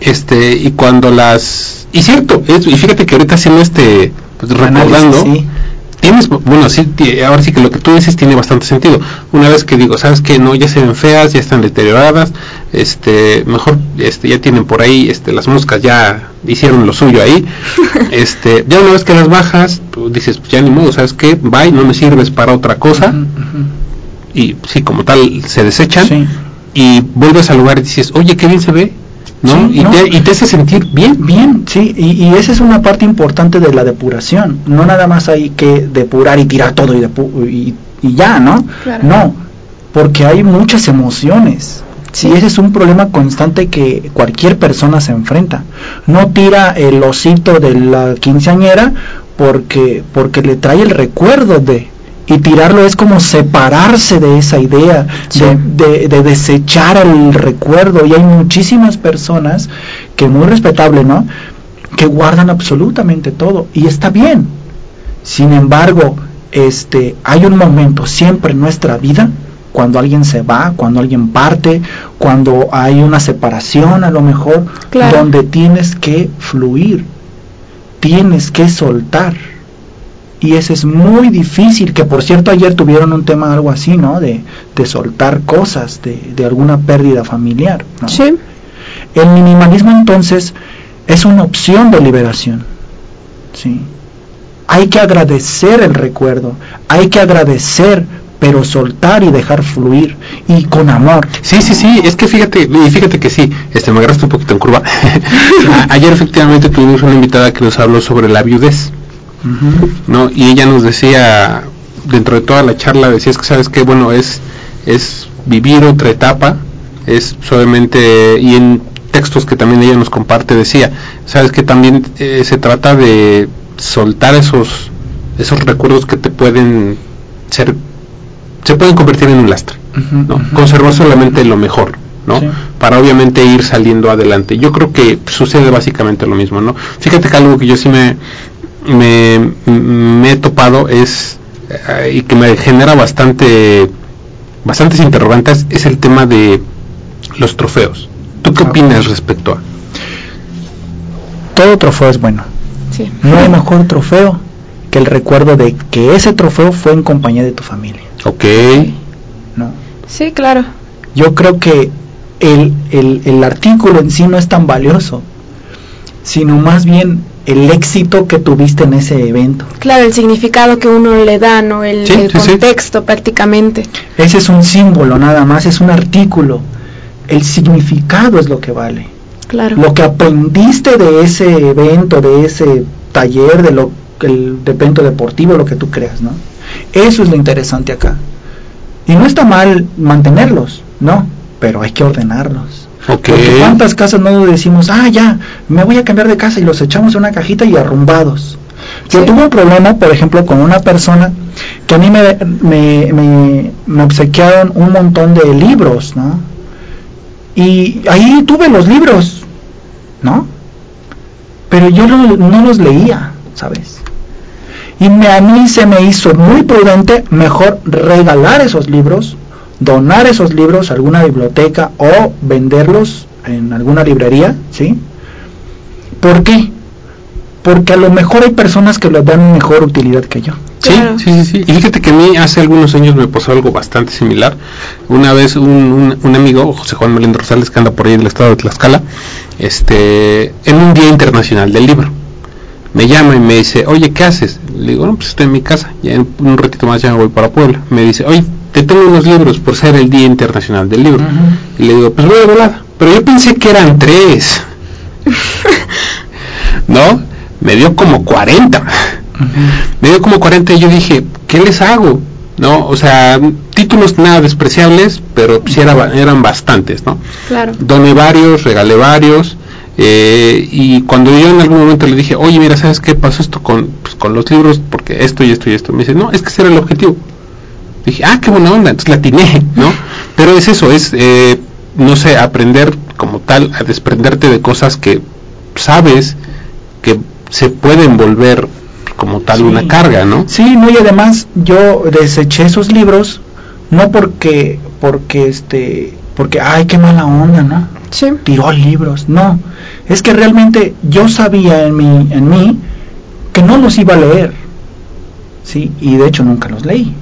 Este, y cuando las, y cierto, es- y fíjate que ahorita haciendo este, pues, recordando, Análisis, sí. tienes bueno sí ahora sí que lo que tú dices tiene bastante sentido. Una vez que digo sabes que no ya se ven feas ya están deterioradas este mejor este ya tienen por ahí este las moscas ya hicieron lo suyo ahí. (laughs) Este ya una vez que las bajas tú dices pues ya ni modo sabes que bye no me sirves para otra cosa y sí como tal se desechan. Sí. y vuelves al lugar y dices oye qué bien se ve no, Sí, y, no. Te, y te hace sentir bien Bien, sí, y, y esa es una parte importante de la depuración. No nada más hay que depurar y tirar todo y, depu- y, y ya, ¿no? Claro. No, porque hay muchas emociones. Sí. Ese es un problema constante que cualquier persona se enfrenta. No tira el osito de la quinceañera porque, porque le trae el recuerdo de... Y tirarlo es como separarse de esa idea, Sí. de, de- de desechar el recuerdo. Y hay muchísimas personas que muy respetable, ¿no? Que guardan absolutamente todo. Y está bien. Sin embargo, este, hay un momento siempre en nuestra vida cuando alguien se va, cuando alguien parte, cuando hay una separación a lo mejor, Claro. donde tienes que fluir, tienes que soltar. Y ese es muy difícil, que por cierto ayer tuvieron un tema algo así, ¿no? De, de soltar cosas, de, de alguna pérdida familiar. ¿no? Sí. El minimalismo entonces es una opción de liberación. ¿sí? Hay que agradecer el recuerdo, hay que agradecer, pero soltar y dejar fluir y con amor. Sí, sí, sí, es que fíjate, y fíjate que sí, este, me agarraste un poquito en curva. (laughs) Ayer efectivamente tuvimos una invitada que nos habló sobre la viudez, ¿no? Y ella nos decía, dentro de toda la charla, decía, es que sabes que, bueno, es, es vivir otra etapa, es suavemente, y en textos que también ella nos comparte decía, sabes que también eh, se trata de soltar esos, esos recuerdos que te pueden ser, se pueden convertir en un lastre. ¿no? conservar solamente lo mejor, ¿no? Sí. Para obviamente ir saliendo adelante. Yo creo que sucede básicamente lo mismo, ¿no? Fíjate que algo que yo sí me me, me he topado es eh, y que me genera bastante bastantes interrogantes es el tema de los trofeos. ¿Tú qué Ah. opinas respecto a? Todo trofeo es bueno. Sí. No hay mejor trofeo que el recuerdo de que ese trofeo fue en compañía de tu familia. Ok, ¿no? Sí, claro. Yo creo que el, el, el artículo en sí no es tan valioso, sino más bien el éxito que tuviste en ese evento. Claro, el significado que uno le da, ¿no? El, Sí, el sí, sí. contexto prácticamente. Ese es un símbolo nada más, es un artículo. El significado es lo que vale. Claro. Lo que aprendiste de ese evento, de ese taller, de lo el evento deportivo, lo que tú creas, ¿no? Eso es lo interesante acá. Y no está mal mantenerlos, no, pero hay que ordenarlos. Porque cuántas casas no decimos, ah, ya, me voy a cambiar de casa y los echamos en una cajita y arrumbados. Yo Sí. tuve un problema, por ejemplo, con una persona que a mí me, me, me, me obsequiaron un montón de libros, ¿no? Y ahí tuve los libros, ¿no? Pero yo no, no los leía, ¿sabes? Y me, a mí se me hizo muy prudente mejor regalar esos libros, donar esos libros a alguna biblioteca o venderlos en alguna librería, ¿sí? ¿Por qué? Porque a lo mejor hay personas que les dan mejor utilidad que yo. Sí, Claro. sí, sí, sí. Y fíjate que a mí hace algunos años me pasó algo bastante similar. Una vez un, un- un amigo, José Juan Melindo Rosales, que anda por ahí del estado de Tlaxcala, este, en un día internacional del libro, me llama y me dice, oye, ¿qué haces? Le digo, no, pues estoy en mi casa, ya en un ratito más ya me voy para Puebla. Me dice, oye, te tengo unos libros por ser el Día Internacional del Libro. Y le digo, pues voy a volada. Pero yo pensé que eran tres. (laughs) ¿No? Me dio como 40 me dio como 40 y yo dije, ¿qué les hago? ¿No? O sea, títulos nada despreciables, pero sí era eran bastantes, ¿no? Claro. Doné varios, regalé varios, eh, y cuando yo en algún momento le dije, oye, mira, ¿sabes qué pasó esto con, pues, con los libros? Porque esto y esto y esto. Me dice, no, es que ese era el objetivo. Dije, ah, qué buena onda, entonces la atiné, ¿no? Pero es eso, es, eh, no sé, aprender como tal a desprenderte de cosas que sabes que se pueden volver como tal Sí. una carga, ¿no? Sí, no, y además yo deseché esos libros no porque, porque este, porque, ay, qué mala onda, ¿no? Sí. tiró libros, no, es que realmente yo sabía en mí, en mí que no los iba a leer, sí, y de hecho nunca los leí,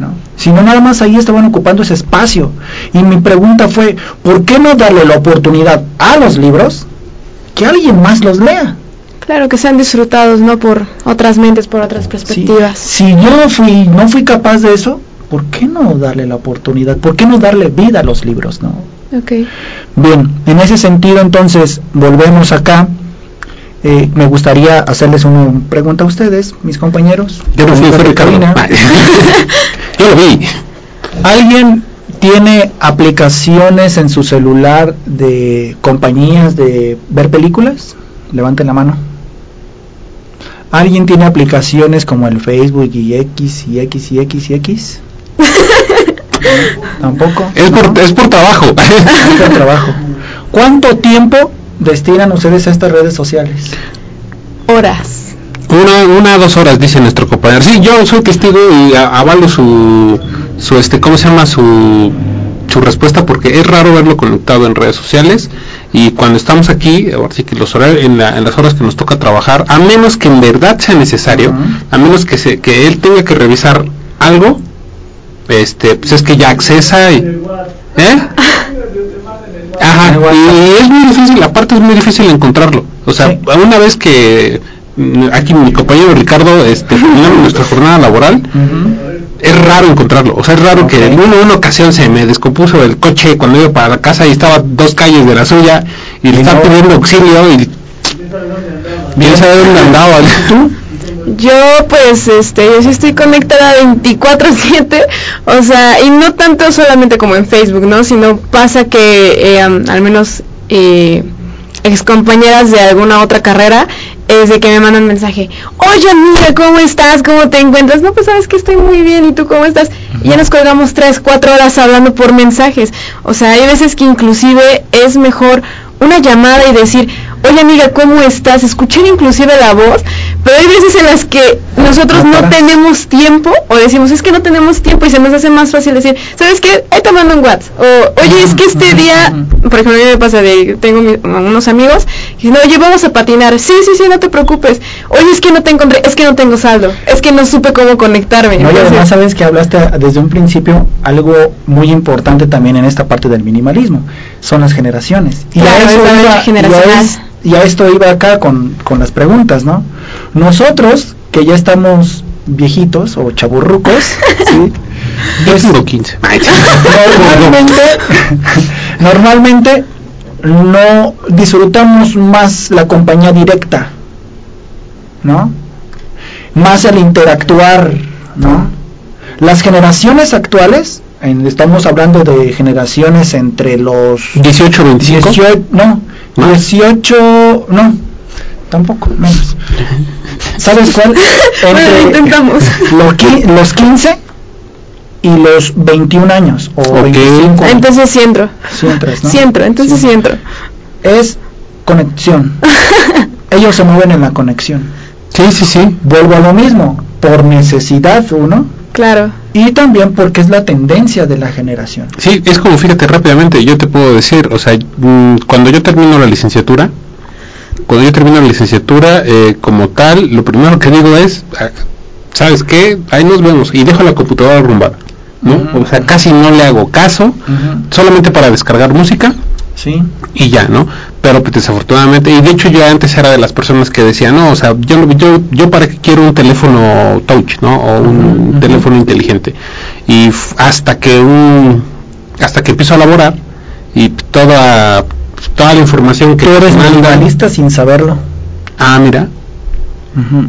¿no? Sino nada más ahí estaban ocupando ese espacio. Y mi pregunta fue, ¿por qué no darle la oportunidad a los libros que alguien más los lea? Claro, que sean disfrutados, ¿no? Por otras mentes, por otras Sí, perspectivas. Si yo no fui, no fui capaz de eso, ¿por qué no darle la oportunidad? ¿Por qué no darle vida a los libros, no? Ok. Bien, en ese sentido entonces volvemos acá. Eh, me gustaría hacerles una pregunta a ustedes, mis compañeros. Yo no fui a Pregunta de Ricardo. cabina. (laughs) yo lo vi. Alguien tiene aplicaciones en su celular de compañías de ver películas? Levanten la mano. ¿Alguien tiene aplicaciones como el Facebook y X y X y X y X? (laughs) Tampoco. Es por, es por trabajo. Es por trabajo. ¿Cuánto tiempo destinan ustedes a estas redes sociales? Horas. Una, una, dos horas, dice nuestro compañero. Sí, yo soy testigo y avalo su, su, este, ¿cómo se llama? Su, su respuesta porque es raro verlo conectado en redes sociales y cuando estamos aquí, ahora sí que los horarios, en, la- en las horas que nos toca trabajar, a menos que en verdad sea necesario, a menos que, se, que él tenga que revisar algo, este, pues es que ya accesa y... ¿Eh? (laughs) Ajá, y es muy difícil, aparte es muy difícil encontrarlo. O sea, Sí. una vez que mm, aquí mi compañero Ricardo este, (laughs) terminamos nuestra jornada laboral, es raro encontrarlo. O sea, es raro que en una, una ocasión se me descompuso el coche cuando iba para la casa y estaba dos calles de la suya y le estaba no. pidiendo auxilio y bien sabe dónde andaba. ¿Tú? Yo pues este, yo sí estoy conectada 24/7, o sea, y no tanto solamente como en Facebook, ¿no? Sino pasa que eh, al menos eh, excompañeras de alguna otra carrera es de que me mandan mensaje, oye amiga, ¿cómo estás? ¿Cómo te encuentras? No, pues sabes que estoy muy bien, ¿y tú cómo estás? Y ya nos colgamos tres, cuatro horas hablando por mensajes. O sea, hay veces que inclusive es mejor una llamada y decir, oye amiga, ¿cómo estás? Escuchar inclusive la voz, pero hay veces en las que nosotros No tenemos tiempo o decimos, es que no tenemos tiempo y se nos hace más fácil decir, ¿sabes qué? Ahí te mando un WhatsApp. O, oye, es que este día, por ejemplo, a mí me pasa de, tengo mi- unos amigos y dicen, oye, vamos a patinar. Sí, sí, sí, no te preocupes. Oye, es que no te encontré, es que no tengo saldo, es que no supe cómo conectarme. No, y además sabes que hablaste desde un principio algo muy importante también en esta parte del minimalismo, son las generaciones. Y Claro, a eso iba, y a generacional. es- y a esto iba acá con, con las preguntas, ¿no? Nosotros, que ya estamos viejitos o chaburrucos, (laughs) ¿sí? Yo Pues, tengo 15. normalmente, (laughs) normalmente no disfrutamos más la compañía directa, ¿no? Más el interactuar, ¿no? Las generaciones actuales, en- estamos hablando de generaciones entre los 18, 25. 18, no, ¿Más? 18, no, tampoco, menos. (laughs) ¿Sabes cuál? (laughs) Bueno, lo intentamos. (laughs) Los, los 15 y los 21 años o Ok. 25 años. Entonces sí entro. Sí entras, ¿no? Sí entro, entonces Sí. sí entro. Es conexión. Ellos se mueven en la conexión. Sí, sí, sí. Vuelvo a lo mismo, por necesidad uno Claro. y también porque es la tendencia de la generación. Sí, es como, fíjate, rápidamente, yo te puedo decir, o sea, mm, cuando yo termino la licenciatura, cuando yo termino la licenciatura, eh, como tal, lo primero que digo es, ah, ¿sabes qué? Ahí nos vemos, y dejo la computadora arrumbada, ¿no? O sea, casi no le hago caso, solamente para descargar música, Sí. y ya, ¿no? Pero pues, desafortunadamente, y de hecho yo antes era de las personas que decía, no, o sea, yo, yo, yo para qué quiero un teléfono touch, ¿no? O un teléfono inteligente. Y hasta que un, hasta que empiezo a laborar y toda, toda la información que Tú eres minimalista sin saberlo. Ah, mira.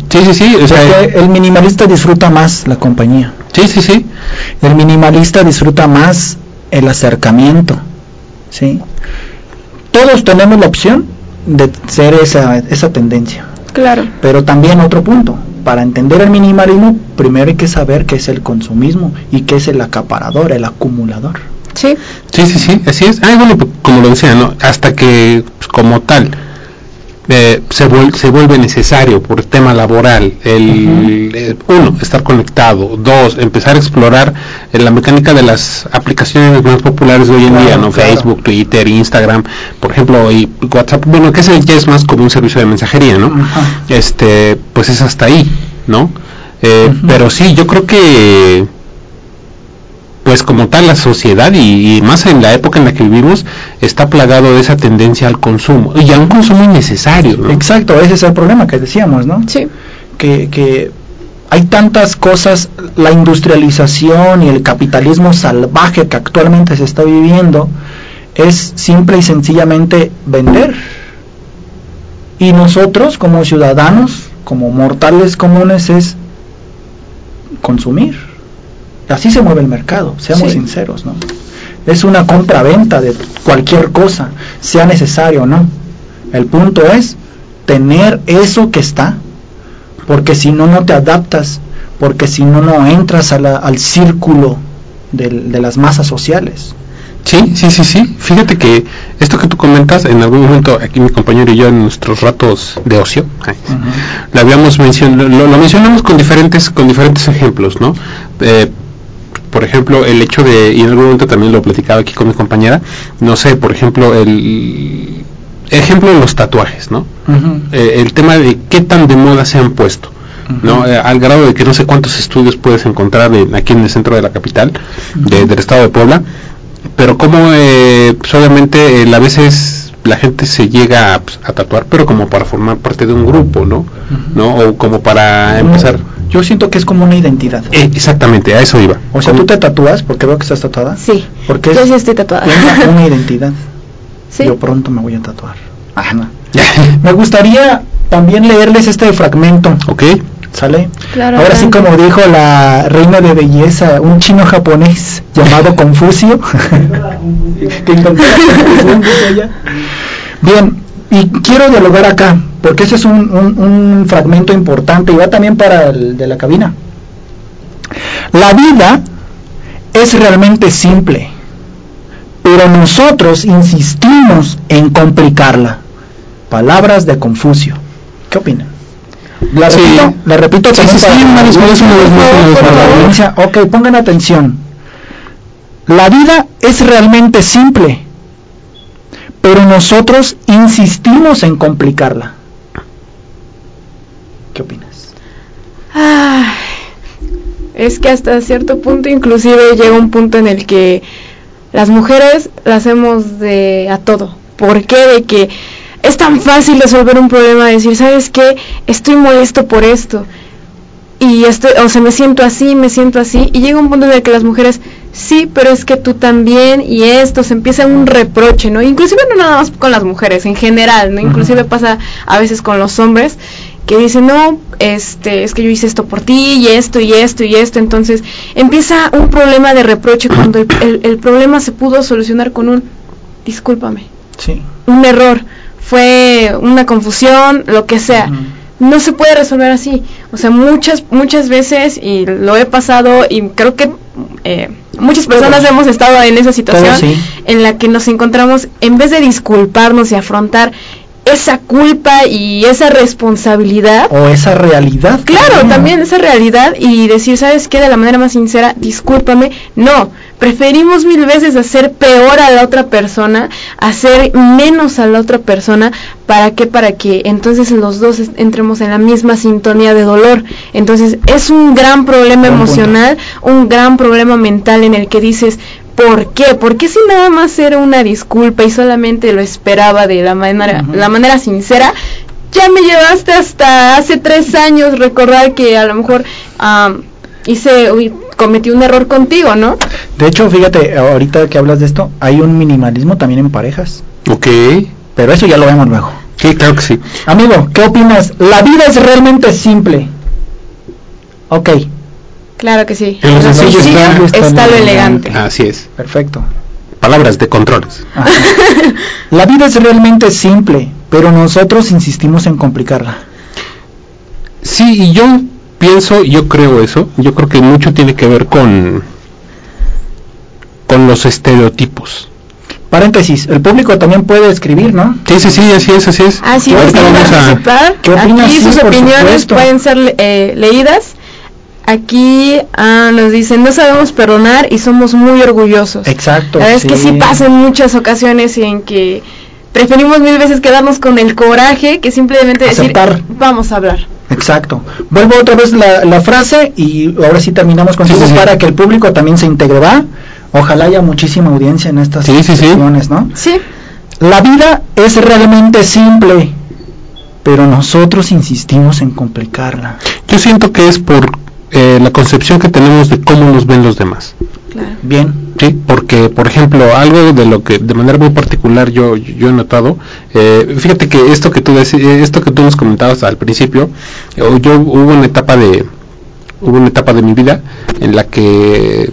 Sí, sí, sí, o sea, Porque el minimalista disfruta más la compañía. sí, sí, sí. El minimalista disfruta más el acercamiento. ¿sí? Todos tenemos la opción de ser esa, esa tendencia. Claro. Pero también otro punto, para entender el minimalismo, primero hay que saber qué es el consumismo y qué es el acaparador, el acumulador. Sí. Sí, sí, sí, así es. Ah, bueno, pues, como lo decía, ¿no? Hasta que, pues, como tal, eh, se, vuel- se vuelve necesario por tema laboral, el, eh, uno, estar conectado, dos, empezar a explorar eh, la mecánica de las aplicaciones más populares de hoy en Claro, día, ¿no? claro. Facebook, Twitter, Instagram, por ejemplo, y WhatsApp, bueno, que ese ya es más como un servicio de mensajería, ¿no? Este, pues es hasta ahí, ¿no? Eh, Ujú. Pero sí, yo creo que pues como tal la sociedad y, y más en la época en la que vivimos está plagado de esa tendencia al consumo y a un consumo innecesario ¿no? Exacto, ese es el problema que decíamos, ¿no? Sí. que, que hay tantas cosas, la industrialización y el capitalismo salvaje que actualmente se está viviendo es simple y sencillamente vender. Y nosotros como ciudadanos, como mortales comunes, es consumir. Así se mueve el mercado, seamos Sí. sinceros, ¿no? es una compra-venta de cualquier cosa, sea necesario o no. El punto es tener eso que está, porque si no, no te adaptas, porque si no, no entras a la- al círculo del- de las masas sociales. Sí, sí, sí, sí. Fíjate que esto que tú comentas, en algún momento aquí mi compañero y yo en nuestros ratos de ocio, lo habíamos mencionado, lo, lo mencionamos con diferentes, con diferentes ejemplos, ¿no? Eh, por ejemplo, el hecho de, y en algún momento también lo platicaba aquí con mi compañera, no sé, por ejemplo, el ejemplo de los tatuajes, ¿no? Eh, el tema de qué tan de moda se han puesto. ¿no? Eh, al grado de que no sé cuántos estudios puedes encontrar en- aquí en el centro de la capital de- del estado de Puebla pero como eh, pues, obviamente a veces la gente se llega a, pues, a tatuar pero como para formar parte de un grupo no no o como para empezar Yo siento que es como una identidad. Eh, exactamente a eso iba O sea, tú te tatúas, porque veo que estás tatuada. Sí. Porque Yo es sí estoy tatuada. una, (laughs) una identidad. Sí. Yo pronto me voy a tatuar. Ah, no. (laughs) Me gustaría también leerles este fragmento, ok ¿sale? Claro, Ahora sí, como dijo la reina de belleza, un chino japonés llamado (laughs) Confucio. Bien, y quiero dialogar acá, porque ese es un, un- un fragmento importante y va también para el de la cabina. La vida es realmente simple, pero nosotros insistimos en complicarla. Palabras de Confucio. ¿Qué opinan? La Sí. repito, la repito Sí, una vez más, una vez más. Ok, pongan atención. La vida es realmente simple, pero nosotros insistimos en complicarla. ¿Qué opinas? Ay, es que hasta cierto punto inclusive llega un punto en el que las mujeres la hacemos de a todo. ¿Por qué? De que es tan fácil resolver un problema, decir, ¿sabes qué? Estoy molesto por esto. Y estoy, o sea, me siento así, me siento así. Y llega un punto en el que las mujeres, sí, pero es que tú también, y esto, se empieza un reproche, ¿no? Inclusive no nada más con las mujeres, en general, ¿no? Inclusive pasa a veces con los hombres que dicen, no, este, es que yo hice esto por ti, y esto, y esto, y esto. Entonces empieza un problema de reproche cuando el, el- el problema se pudo solucionar con un, discúlpame, Sí. un error, fue una confusión, lo que sea. No se puede resolver así. O sea, muchas, muchas veces, y lo he pasado, y creo que eh, muchas personas hemos estado en esa situación sí. en la que nos encontramos, en vez de disculparnos y afrontar esa culpa y esa responsabilidad, O esa realidad. Claro, también esa realidad y decir, ¿sabes qué? De la manera más sincera, discúlpame. No, preferimos mil veces hacer peor a la otra persona, hacer menos a la otra persona. ¿Para qué? Para que entonces los dos entremos en la misma sintonía de dolor. Entonces es un gran problema emocional, un gran problema mental en el que dices, ¿Por qué? ¿Por qué si nada más era una disculpa y solamente lo esperaba de la manera, la manera sincera? Ya me llevaste hasta hace tres años recordar que a lo mejor hice, uy, cometí un error contigo, ¿no? De hecho, fíjate, ahorita que hablas de esto, hay un minimalismo también en parejas. ok Pero eso ya lo vemos luego. sí claro que sí Amigo, ¿qué opinas? La vida es realmente simple. Ok, Claro que sí. En lo sencillo está- está, está lo elegante. así es perfecto. palabras de controles Ajá. (laughs) La vida es realmente simple, pero nosotros insistimos en complicarla. Sí, y yo pienso, yo creo eso, yo creo que mucho tiene que ver con con los estereotipos. Paréntesis, el público también puede escribir, ¿no? Sí, sí, sí, así es, así es. Ah, sí, Ahorita pues, vamos a- participar. ¿Qué opinas? Aquí sus opiniones supuesto. pueden ser eh, leídas. Aquí ah, nos dicen, no sabemos perdonar y somos muy orgullosos. Exacto. La verdad es que sí pasa en muchas ocasiones en que preferimos mil veces quedarnos con el coraje que simplemente Aceptar. decir, vamos a hablar. Exacto. Vuelvo otra vez la, la frase y ahora sí terminamos contigo Sí, sí, sí. para que el público también se integre, ¿va? Ojalá haya muchísima audiencia en estas Sí, sí, sí. sesiones, ¿no? Sí, La vida es realmente simple, pero nosotros insistimos en complicarla. Yo siento que es por eh, la concepción que tenemos de cómo nos ven los demás. claro. Bien. Sí, porque por ejemplo algo de lo que de manera muy particular yo yo he notado, eh, fíjate que esto que tú eh, esto que tú nos comentabas al principio, eh, yo hubo una etapa de hubo una etapa de mi vida en la que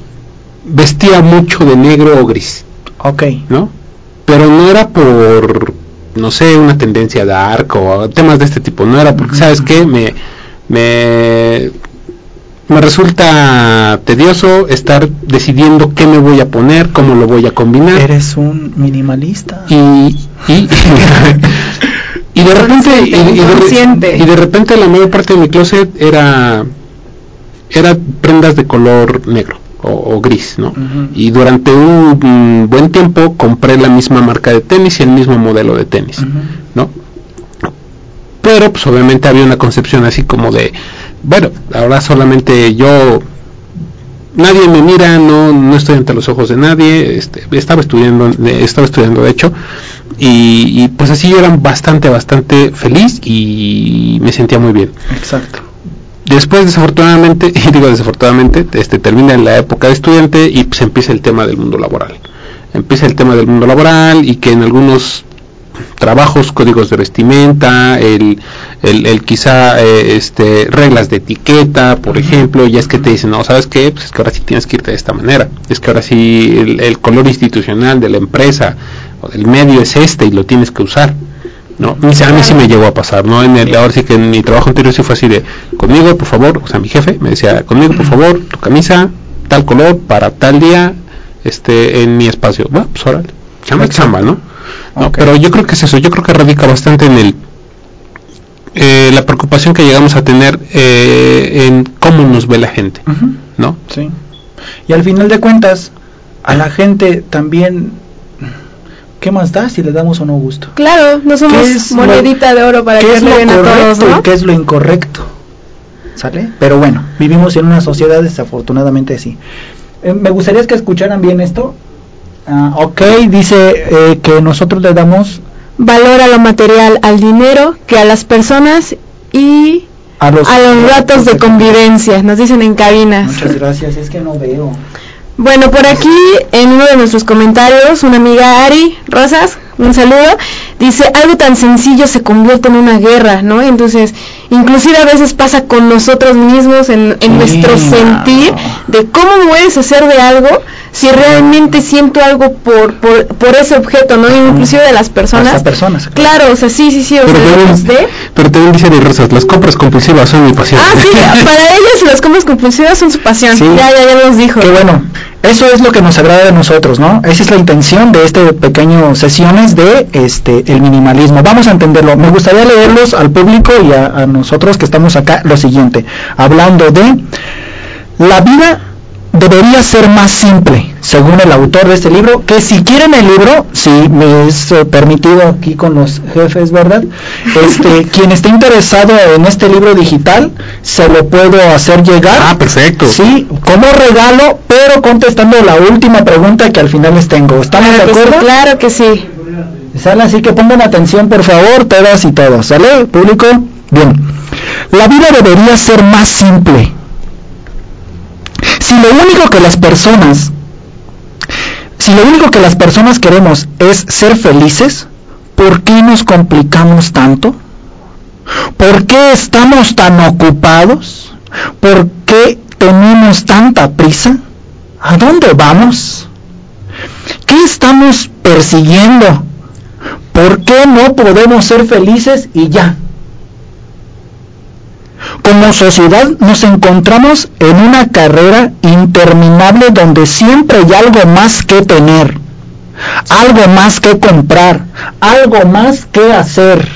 vestía mucho de negro o gris, Ok. ¿no? Pero no era por, no sé, una tendencia de arco o temas de este tipo, no era porque, ¿sabes qué? Me, me, me resulta tedioso estar decidiendo qué me voy a poner, cómo lo voy a combinar. Eres un minimalista. y, y, y de repente y, y de, Inconsciente. y de repente la mayor parte de mi closet era era prendas de color negro o, o gris no y durante un mm, buen tiempo compré la misma marca de tenis y el mismo modelo de tenis no pero pues obviamente había una concepción así como de bueno ahora solamente yo nadie me mira no no estoy ante los ojos de nadie este, estaba estudiando de- estaba estudiando de hecho y, y, pues así yo era bastante bastante feliz y me sentía muy bien Exacto. después desafortunadamente (laughs) y digo desafortunadamente este termina la época de estudiante y pues empieza el tema del mundo laboral empieza el tema del mundo laboral y que en algunos trabajos códigos de vestimenta el, el, el quizá eh, este reglas de etiqueta por ejemplo ya es que te dicen no sabes qué pues es que ahora sí tienes que irte de esta manera es que ahora sí el, el color institucional de la empresa o del medio es este y lo tienes que usar no, o sea, a mí sí me llegó a pasar, ¿no? En el, ahora sí que en mi trabajo anterior sí fue así de, conmigo, por favor, o sea, mi jefe me decía, conmigo, por favor, tu camisa, tal color, para tal día, este, en mi espacio. Bueno, pues órale, chamba, chamba, ¿no? No, Ok. Pero yo creo que es eso, yo creo que radica bastante en el, eh, la preocupación que llegamos a tener eh, en cómo nos ve la gente. ¿no? Sí. Y al final de cuentas, a la gente también, ¿qué más da si le damos o no gusto? Claro, no somos ¿Qué es lo- monedita de oro para ¿Qué que es le lo den a todos, ¿no? y qué es lo incorrecto? ¿Sale? Pero bueno, vivimos en una sociedad desafortunadamente así. Eh, me gustaría que escucharan bien esto. Ah, ok, dice eh, que nosotros le damos Valora lo material al dinero que a las personas y a los, a los ratos de convivencia, nos dicen en cabinas. Muchas gracias, es que no veo. Bueno, por aquí en uno de nuestros comentarios, una amiga Ari Rosas, un saludo, dice algo tan sencillo se convierte en una guerra, ¿no? Entonces, inclusive a veces pasa con nosotros mismos en, en Sí, nuestro sentir mano. de cómo me voy a deshacer de algo si realmente siento algo por, por, por ese objeto, ¿no? Inclusive de las personas. Hasta personas. Claro, o sea, sí, sí, sí, o Pero sea, también, de... pero también dice de Rosas, las compras compulsivas son mi pasión. Ah, sí, (laughs) para ellos las compras compulsivas son su pasión. Sí. Ya, ya, ya los dijo. Qué bueno. Eso es lo que nos agrada de nosotros, ¿no? Esa es la intención de este pequeño sesiones de este el minimalismo. Vamos a entenderlo. Me gustaría leerlos al público y a, a nosotros que estamos acá lo siguiente, hablando de la vida debería ser más simple, según el autor de este libro, que si quieren el libro, si me es eh, permitido aquí con los jefes, ¿verdad? Este, (laughs) quien esté interesado en este libro digital, se lo puedo hacer llegar. Ah, perfecto. Sí, como regalo, pero contestando la última pregunta que al final les tengo. ¿Estamos claro de que sí, acuerdo? claro que sí. Sale así que pongan atención, por favor, todas y todos. ¿Sale, público? Bien. La vida debería ser más simple. Si lo único que las personas, si lo único que las personas queremos es ser felices, ¿por qué nos complicamos tanto? ¿Por qué estamos tan ocupados? ¿Por qué tenemos tanta prisa? ¿A dónde vamos? ¿Qué estamos persiguiendo? ¿Por qué no podemos ser felices y ya? Como sociedad nos encontramos en una carrera interminable donde siempre hay algo más que tener, algo más que comprar, algo más que hacer.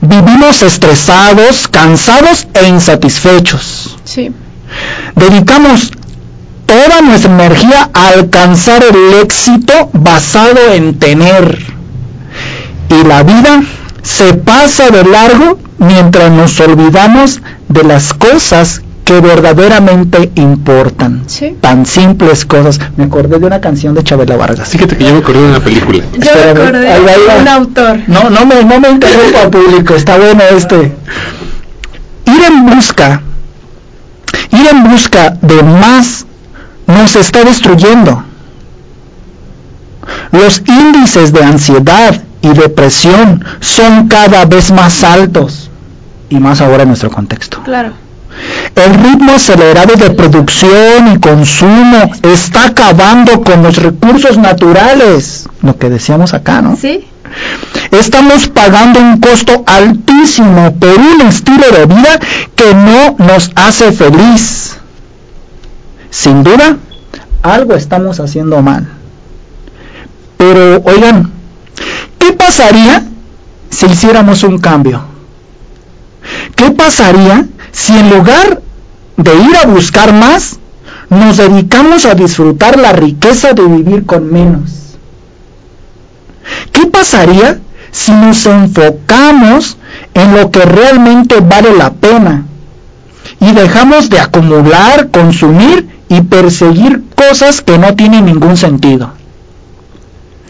Vivimos estresados, cansados e insatisfechos. Sí. Dedicamos toda nuestra energía a alcanzar el éxito basado en tener. Y la vida se pasa de largo mientras nos olvidamos de las cosas que verdaderamente importan. Sí. Tan simples cosas. Me acordé de una canción de Chabela Vargas. Fíjate que yo me acordé de una película. Yo me acordé ahí va, ahí va. de un autor. No, no me, no me interrumpa (laughs) público, está bueno este. Ir en busca, ir en busca de más nos está destruyendo. Los índices de ansiedad y depresión son cada vez más altos y más ahora en nuestro contexto. Claro. El ritmo acelerado de producción y consumo está acabando con los recursos naturales, lo que decíamos acá, ¿no? Sí. Estamos pagando un costo altísimo por un estilo de vida que no nos hace feliz. Sin duda, algo estamos haciendo mal. Pero, oigan, ¿qué pasaría si hiciéramos un cambio? ¿Qué pasaría si en lugar de ir a buscar más, nos dedicamos a disfrutar la riqueza de vivir con menos? ¿Qué pasaría si nos enfocamos en lo que realmente vale la pena y dejamos de acumular, consumir y perseguir cosas que no tienen ningún sentido?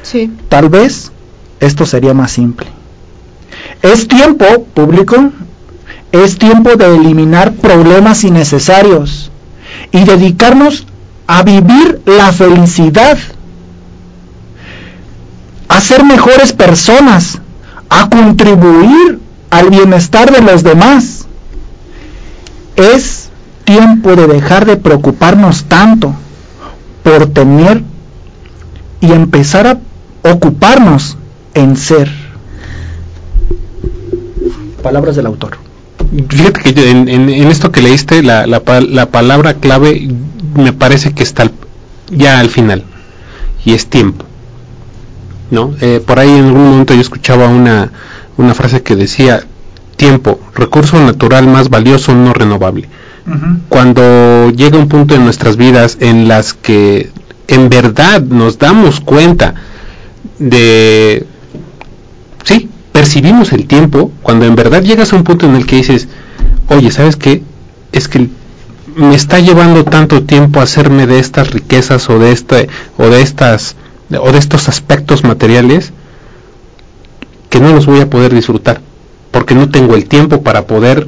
Sí. Tal vez esto sería más simple. Es tiempo, público, es tiempo de eliminar problemas innecesarios y dedicarnos a vivir la felicidad, a ser mejores personas, a contribuir al bienestar de los demás. Es tiempo de dejar de preocuparnos tanto por tener y empezar a ocuparnos en ser. Palabras del autor. Fíjate que yo en, en- en esto que leíste, la, la, pa- la palabra clave me parece que está ya al final, y es tiempo. ¿no? Eh, por ahí en algún momento yo escuchaba una, una frase que decía, tiempo, recurso natural más valioso no renovable. Cuando llega un punto en nuestras vidas en las que en verdad nos damos cuenta de, sí, percibimos el tiempo, cuando en verdad llegas a un punto en el que dices, oye, ¿sabes qué? Es que me está llevando tanto tiempo hacerme de estas riquezas o de este o de estas o de estos aspectos materiales que no los voy a poder disfrutar porque no tengo el tiempo para poder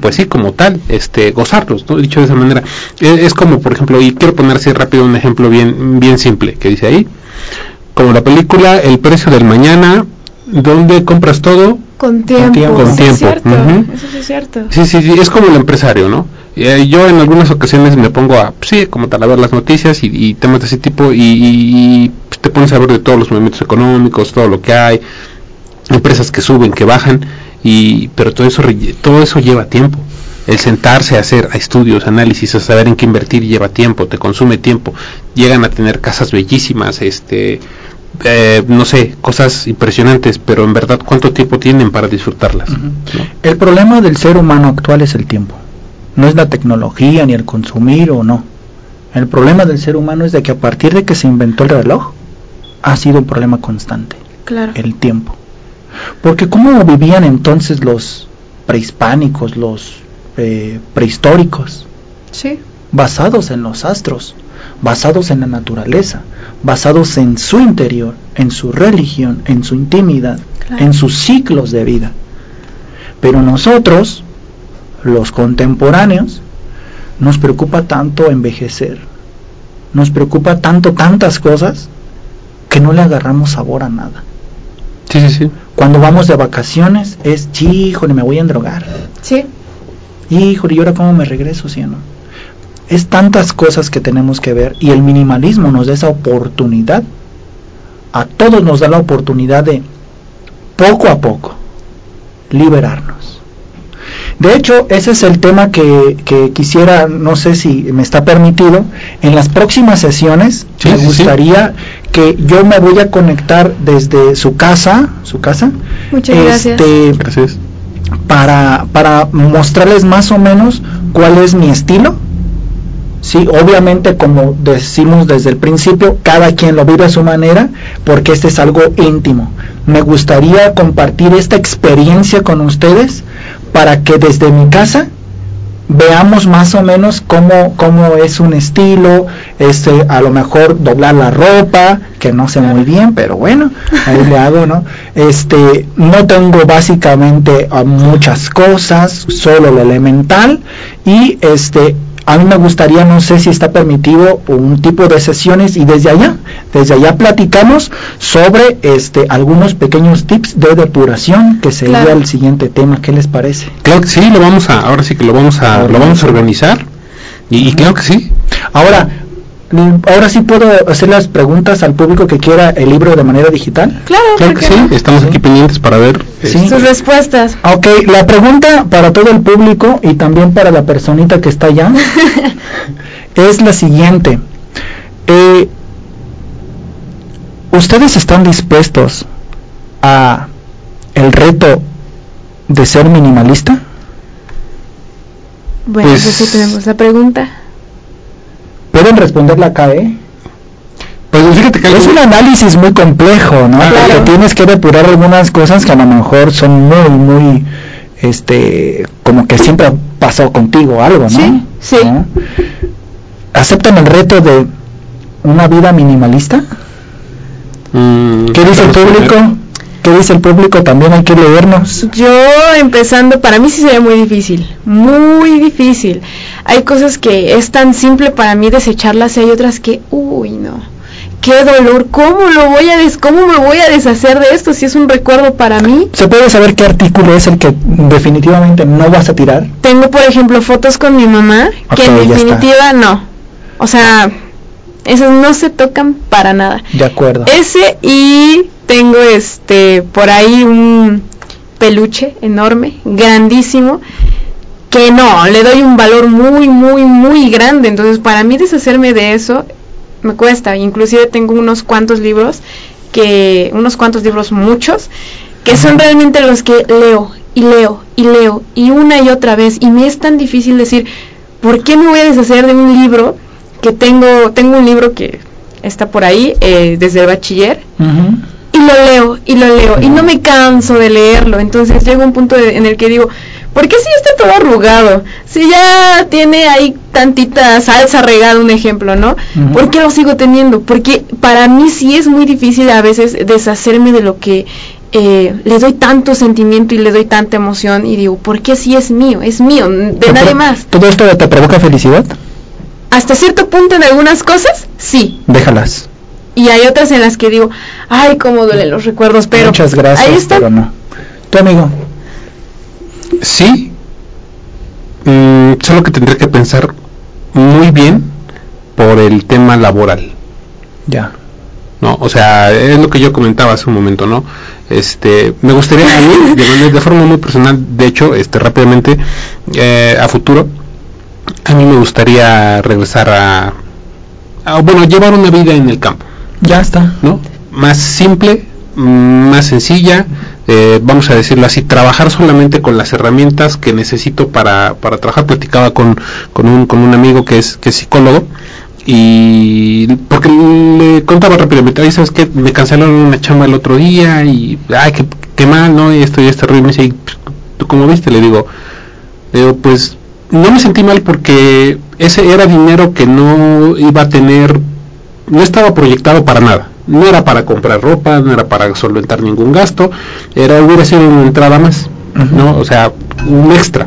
pues sí como tal este gozarlos ¿no? dicho de esa manera es, es como por ejemplo y quiero poner así rápido un ejemplo bien bien simple que dice ahí como la película el precio del mañana donde compras todo Con tiempo. tiempo. Con Eso tiempo, es cierto. Eso sí es cierto. Sí, sí, sí, es como el empresario, ¿no? Eh, yo en algunas ocasiones me pongo a, sí, como tal, a ver las noticias y, y temas de ese tipo y, y- y, te pones a ver de todos los movimientos económicos, todo lo que hay, empresas que suben, que bajan, y pero todo eso, todo eso lleva tiempo. El sentarse a hacer a estudios, análisis, a saber en qué invertir lleva tiempo, te consume tiempo. Llegan a tener casas bellísimas, este, eh, no sé, cosas impresionantes, pero en verdad, ¿cuánto tiempo tienen para disfrutarlas? El problema del ser humano actual es el tiempo. No es la tecnología ni el consumir o no. El problema del ser humano es de que a partir de que se inventó el reloj, ha sido un problema constante, Claro. el tiempo. Porque ¿cómo vivían entonces los prehispánicos, los eh, prehistóricos? Sí. Basados en los astros, basados en la naturaleza, basados en su interior, en su religión, en su intimidad, Claro. en sus ciclos de vida. Pero nosotros, los contemporáneos, nos preocupa tanto envejecer, nos preocupa tanto tantas cosas que no le agarramos sabor a nada. Sí, sí, sí. Cuando vamos de vacaciones es, híjole, me voy a endrogar. Sí. Híjole, ¿y ahora cómo me regreso, sí o no? Es tantas cosas que tenemos que ver y el minimalismo nos da esa oportunidad. A todos nos da la oportunidad de, poco a poco, liberarnos. De hecho, ese es el tema que, que quisiera, no sé si me está permitido, en las próximas sesiones Sí, me sí, sí. gustaría que yo me voy a conectar desde su casa, su casa, Muchas gracias. este, Gracias. para, para mostrarles más o menos cuál es mi estilo. Sí, obviamente como decimos desde el principio, cada quien lo vive a su manera, porque este es algo íntimo. Me gustaría compartir esta experiencia con ustedes para que desde mi casa veamos más o menos cómo, cómo es un estilo, este, a lo mejor doblar la ropa, que no sé muy bien, pero bueno, ahí le hago, ¿no? Este, no tengo básicamente muchas cosas, solo lo elemental, y este, a mí me gustaría, no sé si está permitido un tipo de sesiones y desde allá, desde allá platicamos sobre este algunos pequeños tips de depuración que sería Claro. el siguiente tema. ¿Qué les parece? Claro que sí, lo vamos a, ahora sí que lo vamos a, lo vamos a organizar. Y, y claro que sí. Ahora, ahora sí puedo hacer las preguntas al público que quiera el libro de manera digital. Claro, Claro ¿por que qué sí. no? Estamos aquí pendientes para ver. Sí. este, Sus respuestas. Ok, la pregunta para todo el público y también para la personita que está allá (laughs) es la siguiente. Eh, ¿Ustedes están dispuestos a el reto de ser minimalista? Bueno, Pues- pues sí tenemos la pregunta. Pueden responderla acá, ¿eh? Pues fíjate que Es un análisis muy complejo, ¿no? Ah, Porque claro. tienes que depurar algunas cosas que a lo mejor son muy, muy, este, como que siempre pasó contigo algo, ¿no? Sí, sí. ¿No? ¿Aceptan el reto de una vida minimalista? Mm, ¿Qué dice el público? ¿Qué dice el público? También hay que leernos. Yo empezando, para mí sí sería muy difícil, muy difícil. Hay cosas que es tan simple para mí desecharlas y hay otras que, uy, no. Qué dolor, ¿cómo lo voy a des cómo me voy a deshacer de esto si es un recuerdo para mí? ¿Se puede saber qué artículo es el que definitivamente no vas a tirar? Tengo, por ejemplo, fotos con mi mamá que Ok, en está. definitiva no. O sea, esas no se tocan para nada. De acuerdo. Ese y tengo este por ahí un peluche enorme, grandísimo, que no, le doy un valor muy, muy, muy grande. Entonces, para mí deshacerme de eso me cuesta. Inclusive tengo unos cuantos libros que, unos cuantos libros, muchos, que son realmente los que leo y leo y leo y una y otra vez. Y me es tan difícil decir, ¿por qué me voy a deshacer de un libro que tengo, tengo un libro que está por ahí eh, desde el bachiller y lo leo y lo leo y no me canso de leerlo. Entonces llega un punto de- en el que digo, ¿por qué si está todo arrugado? Si ya tiene ahí tantita salsa regada, un ejemplo, ¿no? ¿Por qué lo sigo teniendo? Porque para mí sí es muy difícil a veces deshacerme de lo que eh, le doy tanto sentimiento y le doy tanta emoción y digo, ¿por qué si es mío? Es mío, de ¿Te nadie más. ¿Todo esto te provoca felicidad? Hasta cierto punto en algunas cosas, sí. Déjalas. Y hay otras en las que digo, ay, cómo duelen los recuerdos, pero Muchas gracias, ahí está. pero no. Tu amigo. Sí. Mm, solo que tendré que pensar muy bien por el tema laboral. Ya. ¿no? O sea, es lo que yo comentaba hace un momento, ¿no? Este, me gustaría a mí, de, de forma muy personal, de hecho, este, rápidamente, eh, a futuro, a mí me gustaría regresar a, a, bueno, llevar una vida en el campo, Ya está. ¿no? Más simple, más sencilla, eh, vamos a decirlo así, trabajar solamente con las herramientas que necesito para, para trabajar. Platicaba con, con, un, con un amigo que es, que es psicólogo y porque le contaba rápidamente, ay, ¿sabes qué? Me cancelaron una chamba el otro día y, ay, qué, qué mal, ¿no? Y esto y esto, y me dice, "¿Y ¿tú cómo viste? Le digo, le digo, pues no me sentí mal porque ese era dinero que no iba a tener, no estaba proyectado para nada. No era para comprar ropa, no era para solventar ningún gasto, era hubiera sido una entrada más. ¿no? O sea, un extra